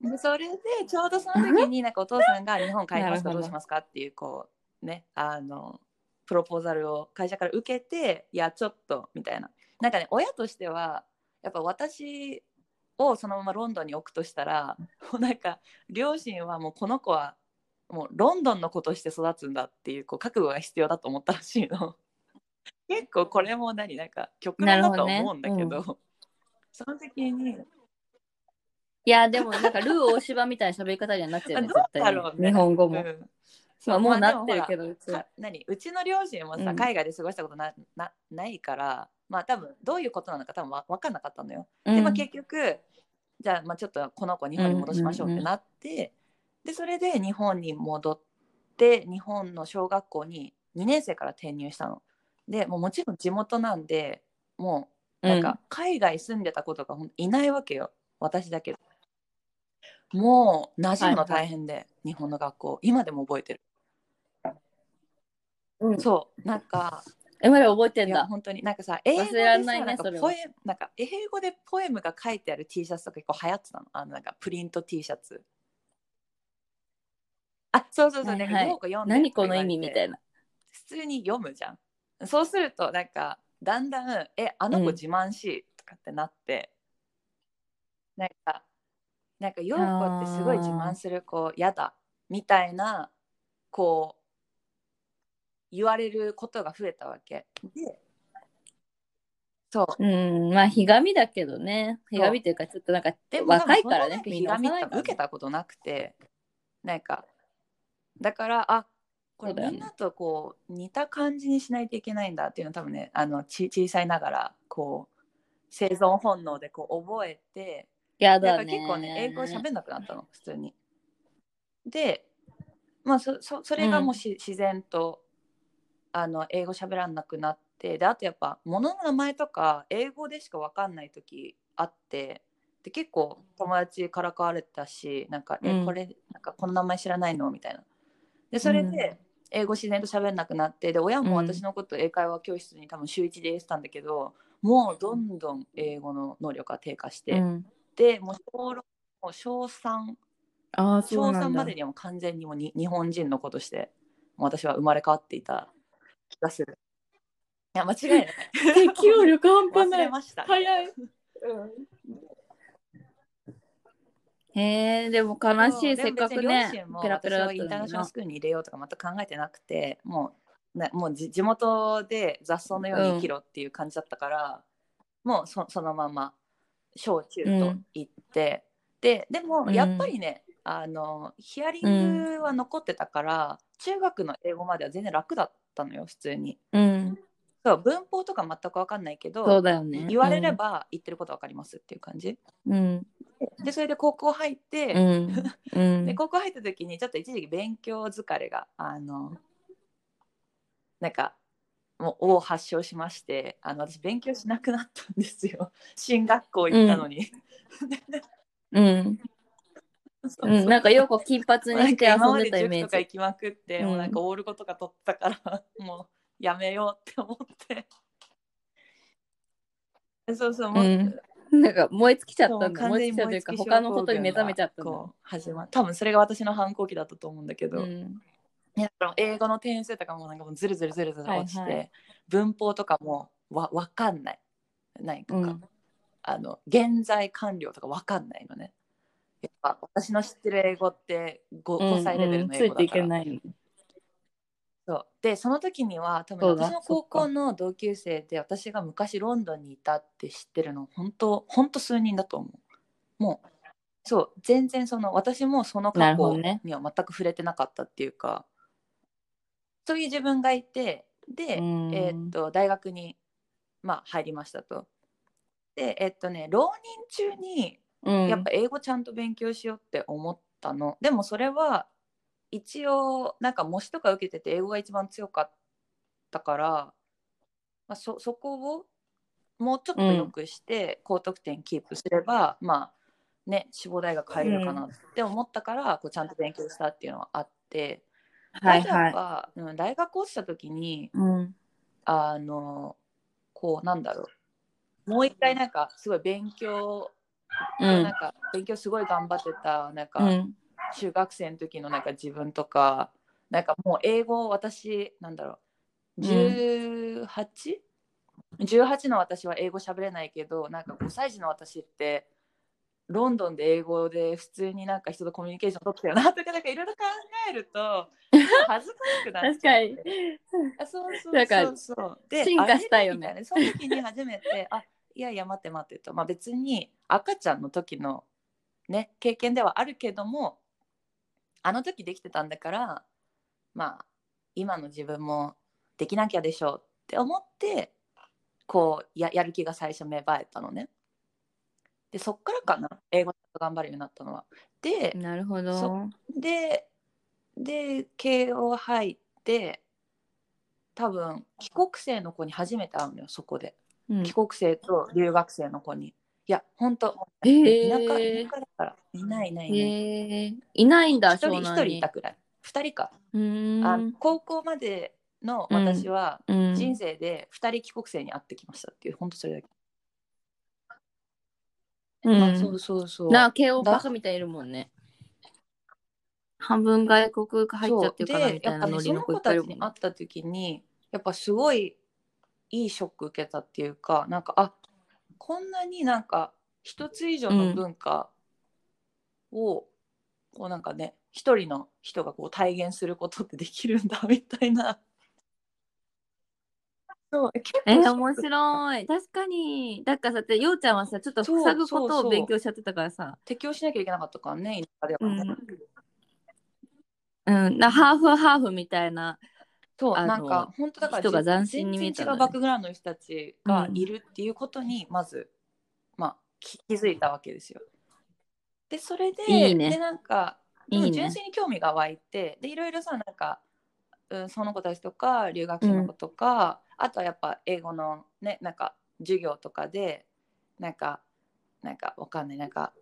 でそれでちょうどその時になんかお父さんが日本帰りますかどうしますかっていうこうねあのプロポーザルを会社から受けていやちょっとみたいな。なんかね親としてはやっぱ私をそのままロンドンに置くとしたらもうなんか両親はもうこの子はもうロンドンの子として育つんだっていうこう覚悟が必要だと思ったらしいの。結構これも何なんか極論だとは思うんだけど。なるほその時にいやでもなんかルー大芝みたいな喋り方にはなっちゃうよね絶対日本語も、う。んまあもうまあなってるけどでもうち何？うちの両親もさ、うん。海外で過ごしたことななないからまあ多分どういうことなのか多分わ分かんなかったのよ。うん。でまあ結局じゃあまあちょっとこの子日本に戻しましょうってなって、でそれで日本に戻って日本の小学校に2年生から転入したの。でもうもちろん地元なんでもうなんか海外住んでた子とかいないわけよ私だけど。もう馴染むの大変で、日本の学校今でも覚えてる。うんそうなんかえまで覚えてんだ。本当に。なんかさ英語でさねなんかポエなんか英語でポエムが書いてある T シャツとか結構流行ってたの。あのなんかプリント T シャツ。あそうそうそう、はいはい。なんかようこ読んで何この意味みたいな。な普通に読むじゃん。そうするとなんかだんだん「えあのうん。子自慢しい」とかってなって、なんかなんかようこってすごい自慢する子やだ。みたいなこう言われることが増えたわけ。でそう。うん。まあひがみだけどね。ひがみっていうかちょっとなんかでも若いからね多分みんなそのなんか幼いから、受けたことなくてなんか。だからあこれみんなとこう似た感じにしないといけないんだっていうのを多分ねあのち小さいながらこう生存本能でこう覚えてだからやだね結構ね英語喋んなくなったの普通に。でまあそそそれがもうし、自然とあの英語喋らなくなってであとやっぱ物の名前とか英語でしか分かんない時あってで結構友達からかわれたしなんか、うん。えこれなんかこの名前知らないの？みたいな。でそれで、英語自然と喋れなくなってで親もうん。私のこと英会話教室に多分週1で入れてたんだけど、もうどんどん英語の能力が低下して、うん、でもう小6もう小3あ小3うなんだ。までにはもう完全にもうに日本人の子として私は生まれ変わっていた気がする。いや間違いない。適応力半端忘ない。れました。早い。へえでも悲しいせっかくねペペラペラだったインターナショナルスクールに入れようとか全く考えてなくてもう,、ね、もうじ地元で雑草のように生きろっていう感じだったから、もうそそのまま小中と行って、ででもうん。やっぱりね、あのヒアリングは残ってたから、中学の英語までは全然楽だったのよ普通に。うん。そう文法とか全く分かんないけどそうだよね。言われれば言ってること分かりますっていう感じ。うん。でそれで高校入って、うん。うん。[LAUGHS] で高校入った時にちょっと一時期勉強疲れがあのなんかもうを発症しましてあの私勉強しなくなったんですよ。[LAUGHS] 進学校行ったのに。うん。そうう。んなんかよく金髪にして遊んでたイメーで塾とか行ジきまくって、うん。もうなんかオール語とか取ったから [LAUGHS] もうやめようって思って。[LAUGHS] そうそうもう、うん。なんか燃え尽きちゃったんだ。そう燃え尽きちゃうというか他のことに目覚めちゃったこう始ま多分それが私の反抗期だったと思うんだけど、うん。英語の点数とかもなんかもうずるずるずるずる落ちて、はいは文法とかもわ分かんない。なんか、うん。あの現在完了とか分かんないのねやっぱ私の知ってる英語って 5, 5歳レベルの英語ついてだから、いけない。そう。でその時には多分私の高校の同級生で私が昔ロンドンにいたって知ってるの本当本当数人だと思う。もうそう全然その私もそのな過去には全く触れてなかったっていうか、そういう自分がいてで、うん。えーっと大学に、まあ、入りましたと。でえっとね浪人中にうん。やっぱ英語ちゃんと勉強しようって思ったの、でもそれは一応なんか模試とか受けてて英語が一番強かったから、まあ、そそこをもうちょっと良くして高得点キープすれば、まあね志望大学入れるかなって思ったから、こうちゃんと勉強したっていうのはあって、はいはい。大学落ちた時にうん。あのこうなんだろう。もう一回なんかすごい勉強、うん。なんか勉強すごい頑張ってたなんか、うん。中学生の時のなんか自分とかなんかもう英語私なんだろう 18?18 の私は英語喋れないけどなんか5歳児の私ってロンドンで英語で普通になんか人とコミュニケーション取ってたよなとかなんかいろいろ考えると恥ずかしくなっ確かに。あそうそうそうそう。で進化したいよね。その時に初めてあいやいや待って待ってと、まあ、別に赤ちゃんの時のね経験ではあるけどもあの時できてたんだからまあ今の自分もできなきゃでしょうって思ってこうややる気が最初芽生えたのね。でそっからかな英語頑張るようになったのは。でなるほどそでで慶応入って多分帰国生の子に初めて会うのよそこで、うん。帰国生と留学生の子に。いや本当へー。田舎田舎だから。いないいないいない。へえいないんだ一人一人いたくらい。二人か、あ高校までの私はうん人生で二人帰国生に会ってきましたっていう本当それだけ、うん。あそうそうそう。な慶応バカみたいにいるもんね。半分外国入っちゃってるからみたいなでやっぱねノリの子いっぱいいるもんたちに会った時にやっぱすごいいいショック受けたっていうかなんかあこんなになんか一つ以上の文化を、こうなんかね一人の人がこう体現することってできるんだみたいな。[LAUGHS] そう結構えー、面白い。確かに。だからさてようちゃんはさちょっと塞ぐことを勉強しちゃってたからさ。適応しなきゃいけなかったからね田舎では。ね。うん。なハーフハーフみたいなそうなんか本当だから人が斬新に見えたね全然違うバックグラウンドの人たちがいるっていうことにまず、まあき気づいたわけですよ。でそれでいいねでなんかいいね純粋に興味が湧いてでいろいろさなんか、うん、その子たちとか留学生の子とか、あとはやっぱ英語のねなんか授業とかでなんかなんかわかんないなんか、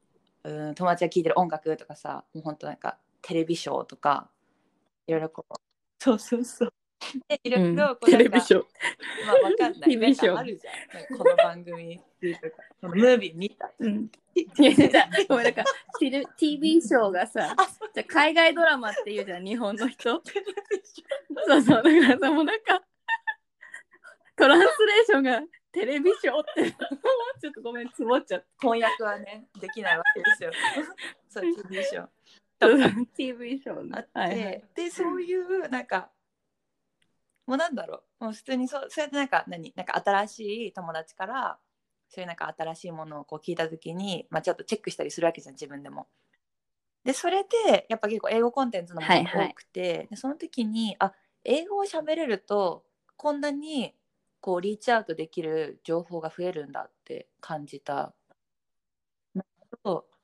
うん、友達が聴いてる音楽とかさもうほんとなんかテレビショーとかいろいろこうそうそうそう。でいろうんいろこうテレビショー。まあわかんない。TV ショーあるじゃん。この番組っていうかムービー見た。うん。[LAUGHS] ごめんなんかテレ TV ショーがさ、じゃあ海外ドラマっていうじゃん日本の人。テレビシそうそうだからさもうなんかトランスレーションがテレビショーってちょっとごめんつぼっちゃっョー翻訳はねできないわけですよ。[LAUGHS] そう TV ショー。TV ショーねあって、はいはいでそういうなんかもうなんだろうもう普通にそうそうやってなんか何なんか新しい友達からそういうなんか新しいものをこう聞いた時に、まあ、ちょっとチェックしたりするわけじゃん自分でも。でそれでやっぱ結構英語コンテンツのものはいはいが多くて、でその時にあ英語を喋れるとこんなにこうリーチアウトできる情報が増えるんだって感じた。そう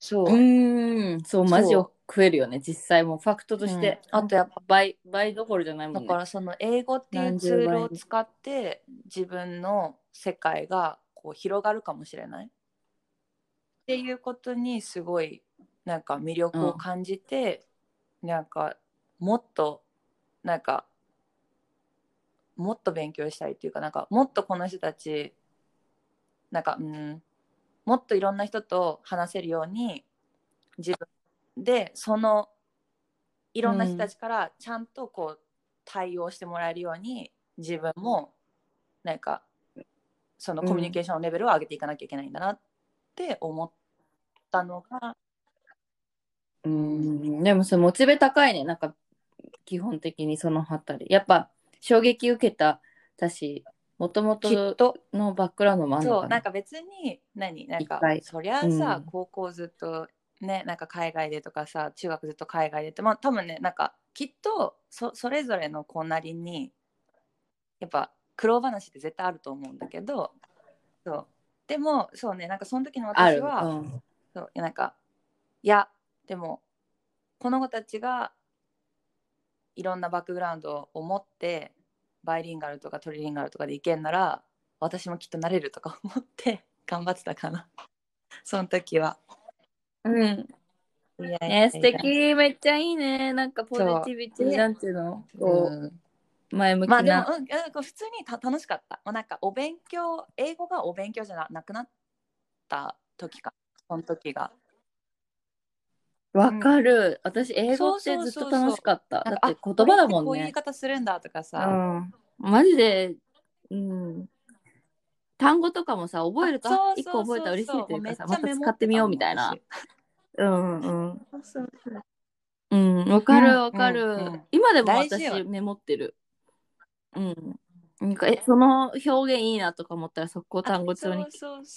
そう、うーん。そうマジ増えるよね。実際もうファクトとして、うん。あとやっぱ倍倍どころじゃないもんね。だからその英語っていう何ツールを使って自分の世界がこう広がるかもしれない。っていうことにすごいなんか魅力を感じて、なんかもっとなんかもっと勉強したいっていうかなんかもっとこの人たちなんかうんもっといろんな人と話せるように自分でそのいろんな人たちからちゃんとこう対応してもらえるように自分もなんかそのコミュニケーションのレベルを上げていかなきゃいけないんだなって思ったのが、うーん。でもそれモチベ高いね。なんか基本的にそのあたり。やっぱ衝撃受けただしもともとと。のバックグラウンドもあるのかな？そうなんか別に何？なんかそりゃあさ、うん。高校ずっとねなんか海外でとかさ中学ずっと海外でってまあ多分ねなんかきっとそそれぞれの子なりにやっぱ苦労話って絶対あると思うんだけどそう。でもそうねなんかその時の私は、うん。そういやなんかいやでもこの子たちがいろんなバックグラウンドを持ってバイリンガルとかトリリンガルとかでいけんなら私もきっとなれるとか思って [LAUGHS] 頑張ってたかな。その時は。うん、いやいや素敵。めっちゃいいね。なんかポジティビティなんていうの？こうん。う前向きまあでも、な、うん、いや普通にた楽しかった。もうなんかお勉強英語がお勉強じゃななくなった時か。その時が。わかる。私英語ってずっと楽しかった。だって言葉だもんね。こういう言い方するんだとかさ。うん。マジでうん。単語とかもさ覚えると一個覚えたら嬉しいというかさまた使ってみようみたいな。私。うんうんそうんわかるうんわかる、今でも私メモってる。うん。なんかえその表現いいなとか思ったら速攻単語帳に、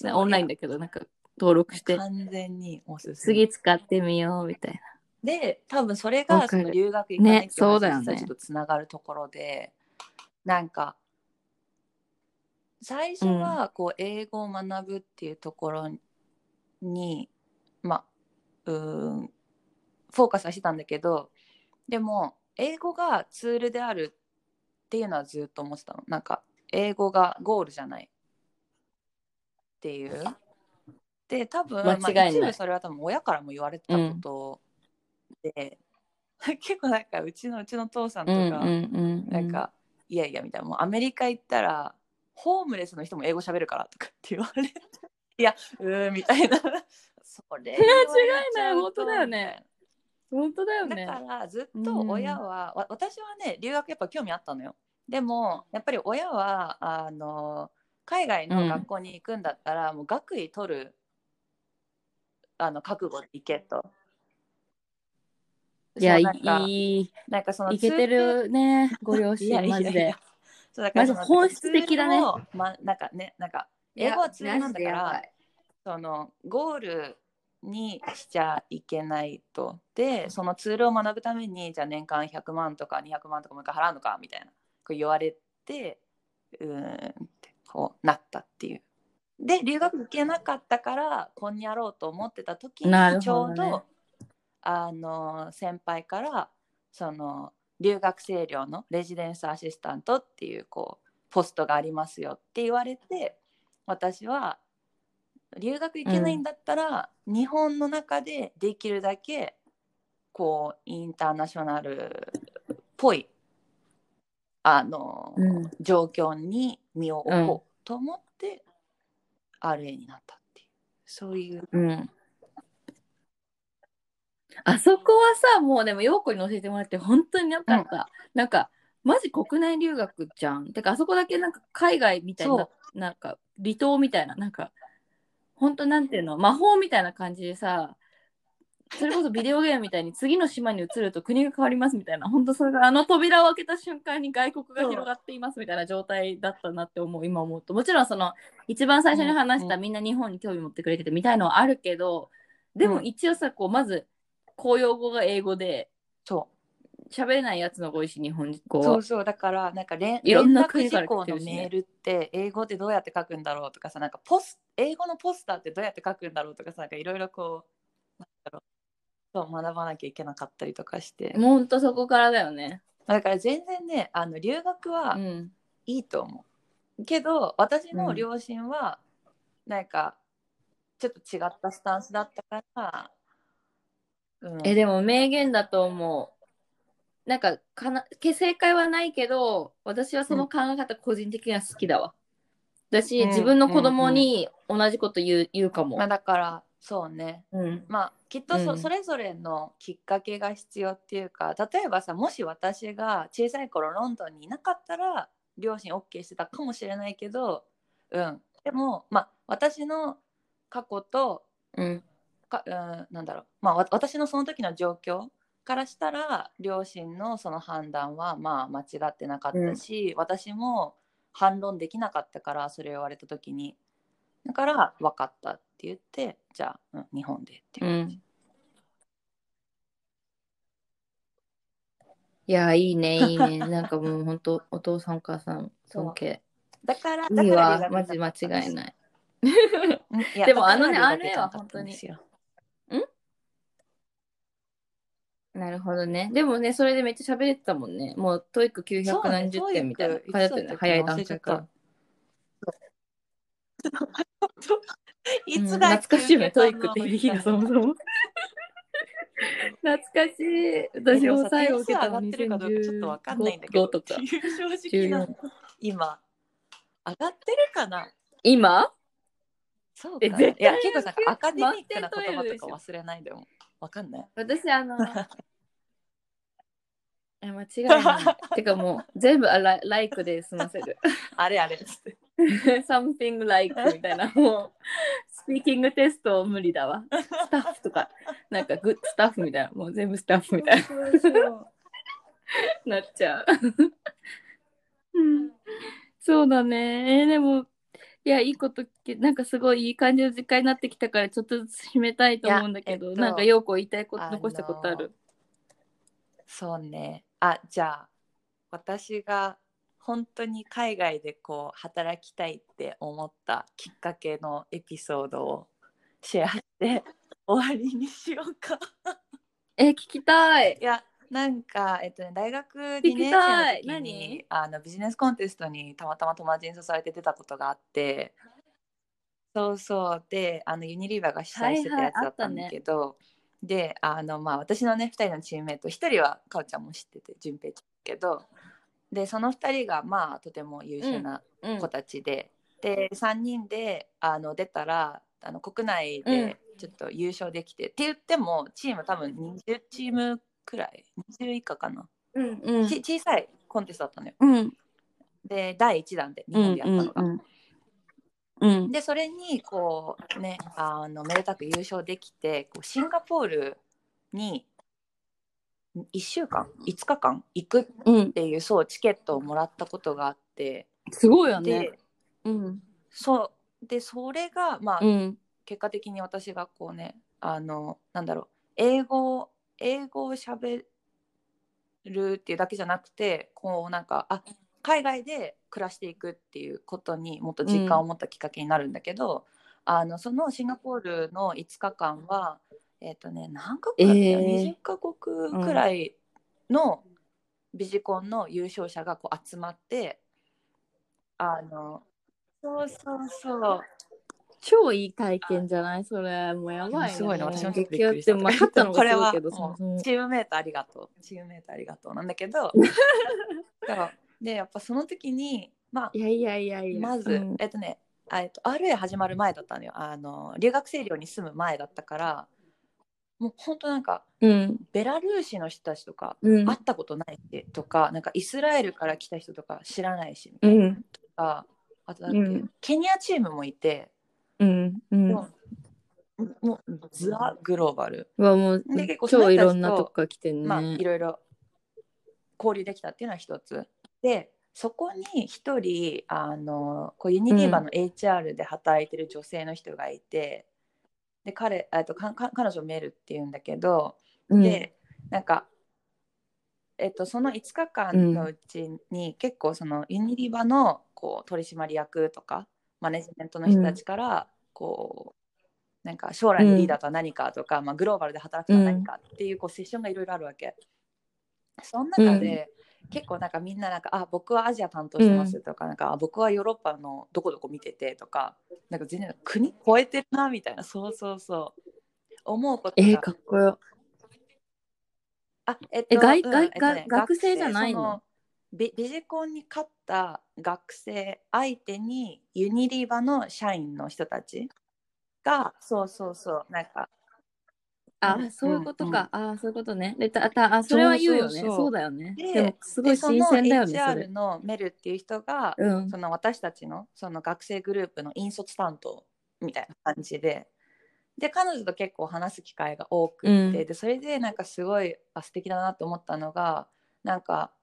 ね、オンラインだけどなんか登録して完全におす。すめ次使ってみようみたいな。で多分それがその留学行かないって話とちょっとつながるところで、なんか最初はこう英語を学ぶっていうところに、まあうーんフォーカスはしてたんだけどでも英語がツールであるっていうのはずっと思ってたの。なんか英語がゴールじゃないっていうで多分間違いない。まあ、一部それは多分親からも言われてたことで、結構なんかうちのうちの父さんとか、うんうんうんなんか、いやいやみたいな。もうアメリカ行ったらホームレスの人も英語喋るからとかって言われて。いやうーんみたいな。それ間違いない本当だよね。本当だよね。だからずっと親は、わ私はね留学やっぱ興味あったのよ。でもやっぱり親はあの海外の学校に行くんだったら、もう学位取るあの覚悟で行けと。いやいいい。なんかそのいけてるねご両親マジで。そうだから本質的だね。ま、なんかねなんか英語はツールなんだからそのゴールにしちゃいけないと。でそのツールを学ぶためにじゃあ年間100万とか200万とかもう一回払うのかみたいな。こう言われてうーんってこうなったっていう。で留学行けなかったからこんにゃろうと思ってた時にちょうどあの先輩からその留学生寮のレジデンスアシスタントっていうこうポストがありますよって言われて私は留学行けないんだったら、日本の中でできるだけこうインターナショナルっぽいあの、うん。状況に身を置こうと思って、RA になったっていうそういううん。あそこはさ、もうでも、陽子に教えてもらって、本当によかった。なんか、マジ国内留学じゃん。てか、あそこだけなんか海外みたいなそ、なんか離島みたいな、なんか、本当なんていうの、魔法みたいな感じでさ、それこそビデオゲームみたいに次の島に移ると国が変わりますみたいな、本当それがあの扉を開けた瞬間に外国が広がっていますみたいな状態だったなって思う、今思うと。もちろんその、一番最初に話したうんみんな日本に興味持ってくれててみたいのはあるけど、でもうん一応さ、こう、まず、公用語が英語で、そう喋れないやつの語彙し日本語はそう。そうだからなんか連いろんな国から来てるしねのメールって英語でどうやって書くんだろうとかさなんかポス英語のポスターってどうやって書くんだろうとかさなんかいろいろこうなんだろうそう学ばなきゃいけなかったりとかしてもうほんとそこからだよね。だから全然ねあの留学はうん。いいと思う、けど私うんの両親はなんかちょっと違ったスタンスだったから、うん、え、でも名言だと思う。なんかかなけ正解はないけど私はその考え方個人的には好きだわ。だし、うん自分の子供に同じこと言う,、言うかも。まあだからそうね。うん。まあきっとそ,、うん。それぞれのきっかけが必要っていうか例えばさもし私が小さい頃ロンドンにいなかったら両親 OK してたかもしれないけど、うん、でもまあ私の過去とうん。か、うん、なんだろう、まあ、わ私のその時の状況からしたら両親のその判断はまあ間違ってなかったし、私も反論できなかったからそれを言われた時に。だから分かったって言ってじゃあ、うん、日本でっていうう感じ。ん。いやいいねいいね。[LAUGHS] なんかもう本当お父さんお母さん尊敬。だからだいいから留学わマジ間違いい。ない。うんいやでもあのねだから留学行かなかったあれは本当に。ん？なるほどね。でもねそれでめっちゃ喋れてたもんね。もうトイック900何十点みたいな。ね。早い段階から [LAUGHS] いつうん懐かしいよねトイックって受けたの響きがそもそも。懐かしい。私も最後受けたの上がってるかどうかちょっとわかんないんだけ2015どとか。正直な14今上がってるかな今そうかいや結構さアカデミックな言葉とか忘れないでもわかんない私あのえ間違いないてかもう全部あラ「like」で済ませるあれあれっつって [LAUGHS] something like みたいな。[LAUGHS] もうスピーキングテスト無理だわ。スタッフとかなんかグッスタッフみたいな。もう全部スタッフみたいな。なっちゃう、うん、そうだね。えーでもいやいいことなんかすごいいい感じの時間になってきたからちょっとずつ締めたいと思うんだけど、えっとなんか陽子言いたいこと残したことある、そうね。あじゃあ私が本当に海外でこう働きたいって思ったきっかけのエピソードをシェアして終わりにしようか。え聞きたい。いやなんか、えっとね、大学2聞き年生の時にあのビジネスコンテストにたまたま友達に誘われて出たことがあって。そうそう。であのユニリーバーが主催してたやつだったんだけど、であの、まあ、私のね2人のチームメイト1人はかおちゃんも知ってて順平ちゃんだけどでその2人がまあとても優秀なうん子たちで、で3人であの出たらあの国内うん。でちょっと優勝できて、って言ってもチーム多分20チームくらい？20以下かな、うんうん。ち小さいコンテストだったのよ。うん。で第1弾で日うん本でやったのが、うん。うん。でそれにこうねあのめでたく優勝できてこうシンガポールに1週間？5日間？行くっうん。ていうそうチケットをもらったことがあって。すごいよね。でうん。そう。でそれがまあ、うん。結果的に私がこうねあのなんだろう。英語英語をしゃべるっていうだけじゃなくてこうなんかあ海外で暮らしていくっていうことにもっと実感を持ったきっかけになるんだけど、あのそのシンガポールの5日間はえっ、とね何カ国だったえー。20カ国くらいのビジコンの優勝者がこう集まってあのそうそうそう。超いい体験じゃない？それ。もうやばいね。すごいね。私も激アったまあ勝ったのこれはチームメイトありがとう。チームメイトありがとうなんだけど。[LAUGHS] でやっぱその時にまあいやいやいやいや。まず、うん。えっとねあえっと RA 始まる前だったのよ。あの留学生寮に住む前だったからもうほんとなんかうん。ベラルーシの人たちとかうん。会ったことないしとかなんかイスラエルから来た人とか知らないしみうたいな、ん。とかあとだっけ、うん。ケニアチームもいて、うん。うん。もうもうザ・グローバル、うわもうで結構超いろんなとこから来てんね、まあいろいろ交流できたっていうのは一つ。でそこに一人あのこうユニリーバの HR で働いてる女性の人がいて、で彼えっとかか彼女メルっていうんだけど、うん。でなんか、えっと、その5日間のうちに結構そのユニリバのこう取締役とかマネジメントの人たちからこう、なんか将来のリーダーとは何かとか、まあ、グローバルで働くとは何かっていうこうセッションがいろいろあるわけ。その中で、結構なんかみんななんか「あ僕はアジア担当してます」とか,、なんかあ「僕はヨーロッパのどこどこ見てて」とかなんか全然国超えてるなみたいなそうそうそう。思うことが。えー、かっこよ。あえっとえ外うん外えっとね学生じゃないの？ビビジコンに勝った学生相手にユニリーバの社員の人たちがそうそうそうなんかあ、うんそういうことか、あそういうことね。でたたあそれは言うよね。そうだよね。ででもすごい新鮮だよねそ HR れ。のメルっていう人が、うん。その私たちのその学生グループの引率担当みたいな感じで。で彼女と結構話す機会が多くて、うん。でそれでなんかすごいあ素敵だなと思ったのがなんか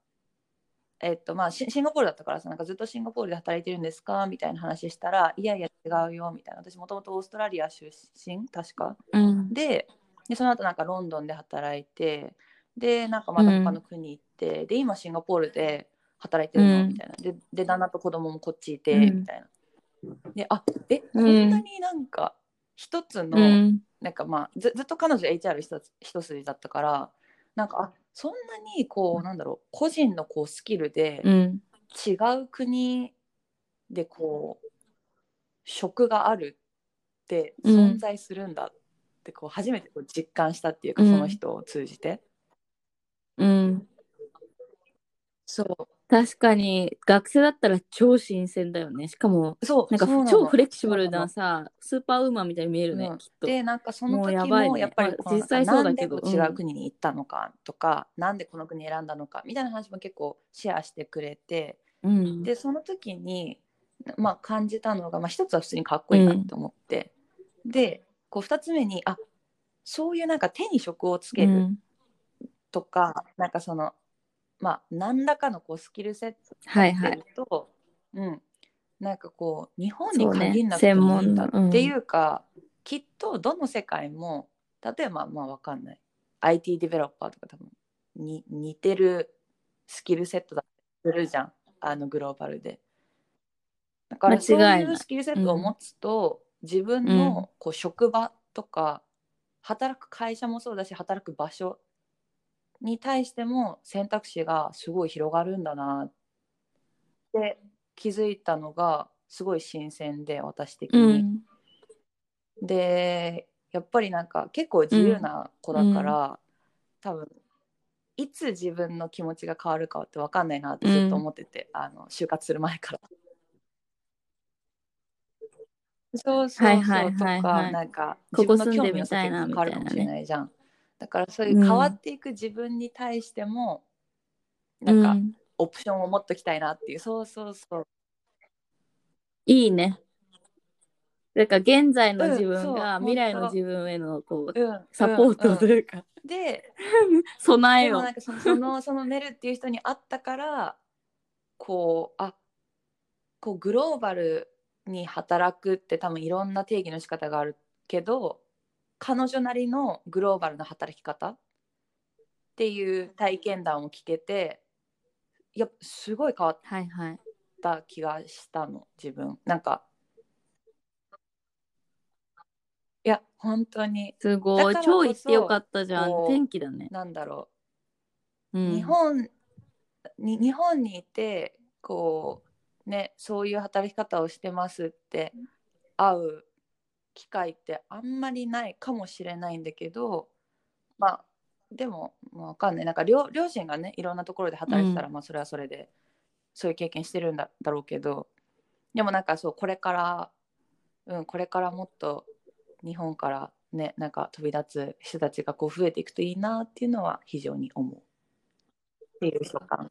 えっとまあシシンガポールだったからさなんかずっとシンガポールで働いてるんですか？みたいな話したらいやいや違うよみたいな。私もともとオーストラリア出身？確か。うん。ででその後なんかロンドンで働いてでなんかまた他の国行って、で今シンガポールで働いてるの、うん。みたいな。でで旦那と子供もこっちいて、うん。みたいな。であえこうん。んなになんか一つの、うん。なんかまあずずっと彼女 HR 一つ一筋だったからなんかあそんなにこうなんだろう個人のこうスキルでうん。違う国でこう職があるってうん。存在するんだってこう初めてこう実感したっていうか、うん。その人を通じて。うん。そう。確かに学生だったら超新鮮だよね。しかもそうなんか超フレキシブルなさスーパーウーマンみたいに見えるね、うん。きっと。でなんかその時もうやっぱり実際そうだけど。違う国に行ったのかとか、なんでこの国選んだのかみたいな話も結構シェアしてくれてうん。でその時に、まあ、感じたのが、まあ、一つは普通にかっこいいなと思って、でこう二つ目にあそういうなんか手に職をつけるうん。とか、なんかそのまあ何らかのこうスキルセットはいはい。ってると、うん、なんかこう日本に限らなくてもいいんだ専門のっていうか、きっとどの世界も例えばまあわかんない。IT デベロッパーとか多分に似てるスキルセットだったりするじゃん。あのグローバルで。だからそういうスキルセットを持つと、自分うんのこう職場とか、働く会社もそうだし働く場所に対しても選択肢がすごい広がるんだなって気づいたのがすごい新鮮で私的うに。んでやっぱりなんか結構自由な子だから、多分いつ自分の気持ちが変わるかって分かんないなってずっと思ってて、あの就活する前から。そうそうそう、とかなんかここ住んでみたいな変わるかもしれないじゃん。だからそういううん。変わっていく自分に対しても、なんかうんオプションを持っときたいなっていう。そうそうそう。いいね。だから現在の自うん分が未来の自分へのこううんサポートとうんうんいうか、で [LAUGHS] 備えをでもなんかそのそのそのメルっていう人に会ったからこうあこうグローバルに働くって多分いろんな定義の仕方があるけど彼女なりのグローバルな働き方っていう体験談を聞けていやすごい変わっはいはいた気がしたの自分。なんかいや本当に。すごい。超行ってよかったじゃん。天気だね、なんだろう。うん、日本に日本にいてこうねそういう働き方をしてますって会う機会ってあんまりないかもしれないんだけどまあでも、まあ、わかんない。なんか両両親がねいろんなところで働いてたら、まあそれはそれでそういう経験してるんだだろうけどでもなんかそうこれからうんこれからもっと日本からねなんか飛び立つ人たちがこう増えていくといいなっていうのは非常に思う。っていう所感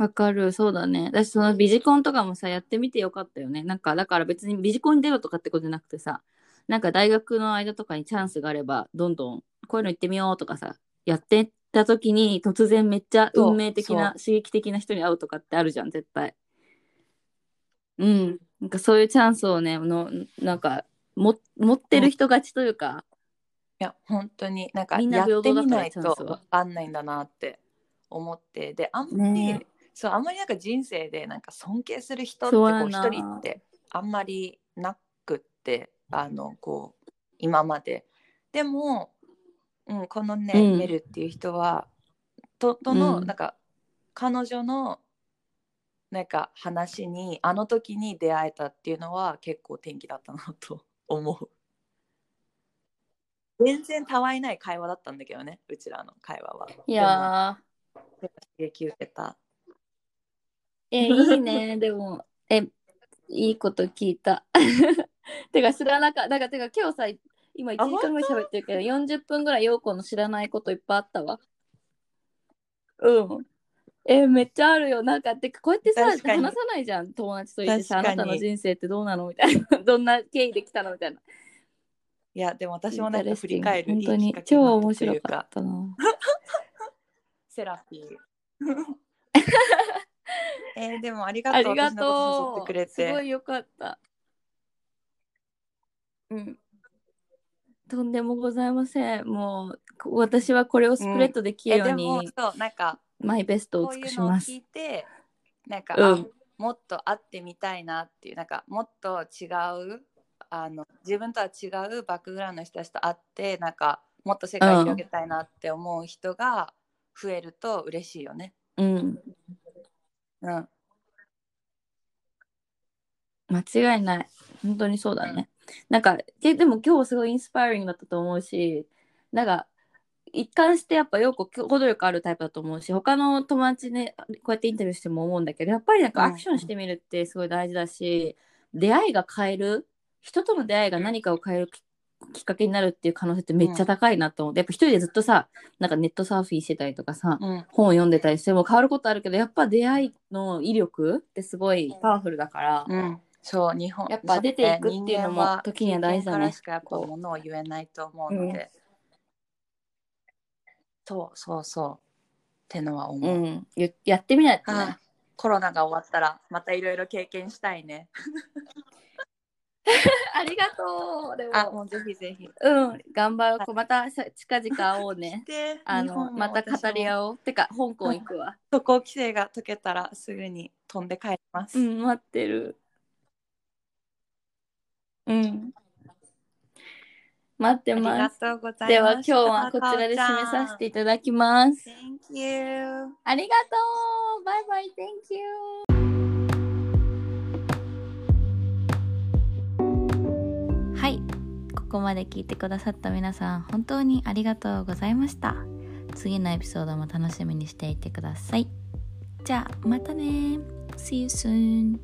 わかる、そうだね。私、そのビジコンとかもさ、やってみてよかったよね。なんか、だから別にビジコンに出ろとかってことじゃなくてさ、なんか大学の間とかにチャンスがあれば、どんどんこういうの行ってみようとかさ、やってった時に突然めっちゃ運命的な、刺激的な人に会うとかってあるじゃん、絶対。うん。なんかそういうチャンスをね、のなんかも持ってる人勝ちというか、いや本当になんかみんなやって平等だからみないとチャンスは分かんないんだなって思ってであんまり、ねそうあんまりなんか人生でなんか尊敬する人ってこう一人ってあんまりなくってあのこう今まででも、うん、このね、うんメルっていう人はととの、うんなんか彼女のなんか話にあの時に出会えたっていうのは結構転機だったなと [LAUGHS] 思う。全然たわいない会話だったんだけどねうちらの会話は。いやー、刺激受けた。え、[LAUGHS] いいね。でも、え、いいこと聞いた。[LAUGHS] てか知らなかった。だから、てか今日さ、今1時間ぐらい喋ってるけど、40分ぐらい陽子の知らないこといっぱいあったわ。うん。え、めっちゃあるよ。なんか、てかこうやってさ、話さないじゃん。友達といてさ、あなたの人生ってどうなの？みたいな。[LAUGHS] どんな経緯できたの？みたいな。いやでも私もなんか振り返る本当に超面白かったな。セラピー。えーでもありがとうありが私のこと誘って。くれて。すごいよかった。うん。とんでもございません。もう、こ私はこれをスプレッドできるようえでもに、そうなんかマイベストをこう尽くしますいうのを聞。いてなんか、うんあもっと会ってみたいなっていうなんかもっと違うあの自分とは違うバックグラウンドの人たちと会ってなんかもっと世界広げたいなって思う人が増えると嬉しいよね。うん。うん、間違いない。本当にそうだね。なんか、ででも今日すごいインスパイアリングだったと思うし、なんか、一貫してやっぱよく行動力あるタイプだと思うし他の友達ねこうやってインタビューしても思うんだけどやっぱりなんかうんアクションしてみるってすごい大事だし、出会いが変える人との出会いが何かを変えるききっかけになるっていう可能性ってめっちゃ高いなと思って、やっぱ一人でずっとさなんかネットサーフィンしてたりとかさ、うん、本を読んでたりしても変わることあるけどやっぱ出会いの威力ってすごいパワフルだから、うん、そう日本やっぱ出ていくっていうのも時には大事だね。しかやっぱものを言えないと思うので、そうそうそう。ってのはう思う、ん、ややってみないとね。あコロナが終わったらまたいろいろ経験したいね [LAUGHS] ありがとうでもあもうぜひぜひ。うん頑張ろう。またさ近々会おうね。であのまた語りう合おう。てか香港行くわ。渡航規制が解けたらすぐに飛んで帰ります、うん待ってる。うん。待ってます。では今日はこちらで締めさせていただきます。Thank you ありがとう。バイバイ。Thank you ここまで聞いてくださった皆さん本当にありがとうございました。次のエピソードも楽しみにしていてください。じゃあまたね。See you soon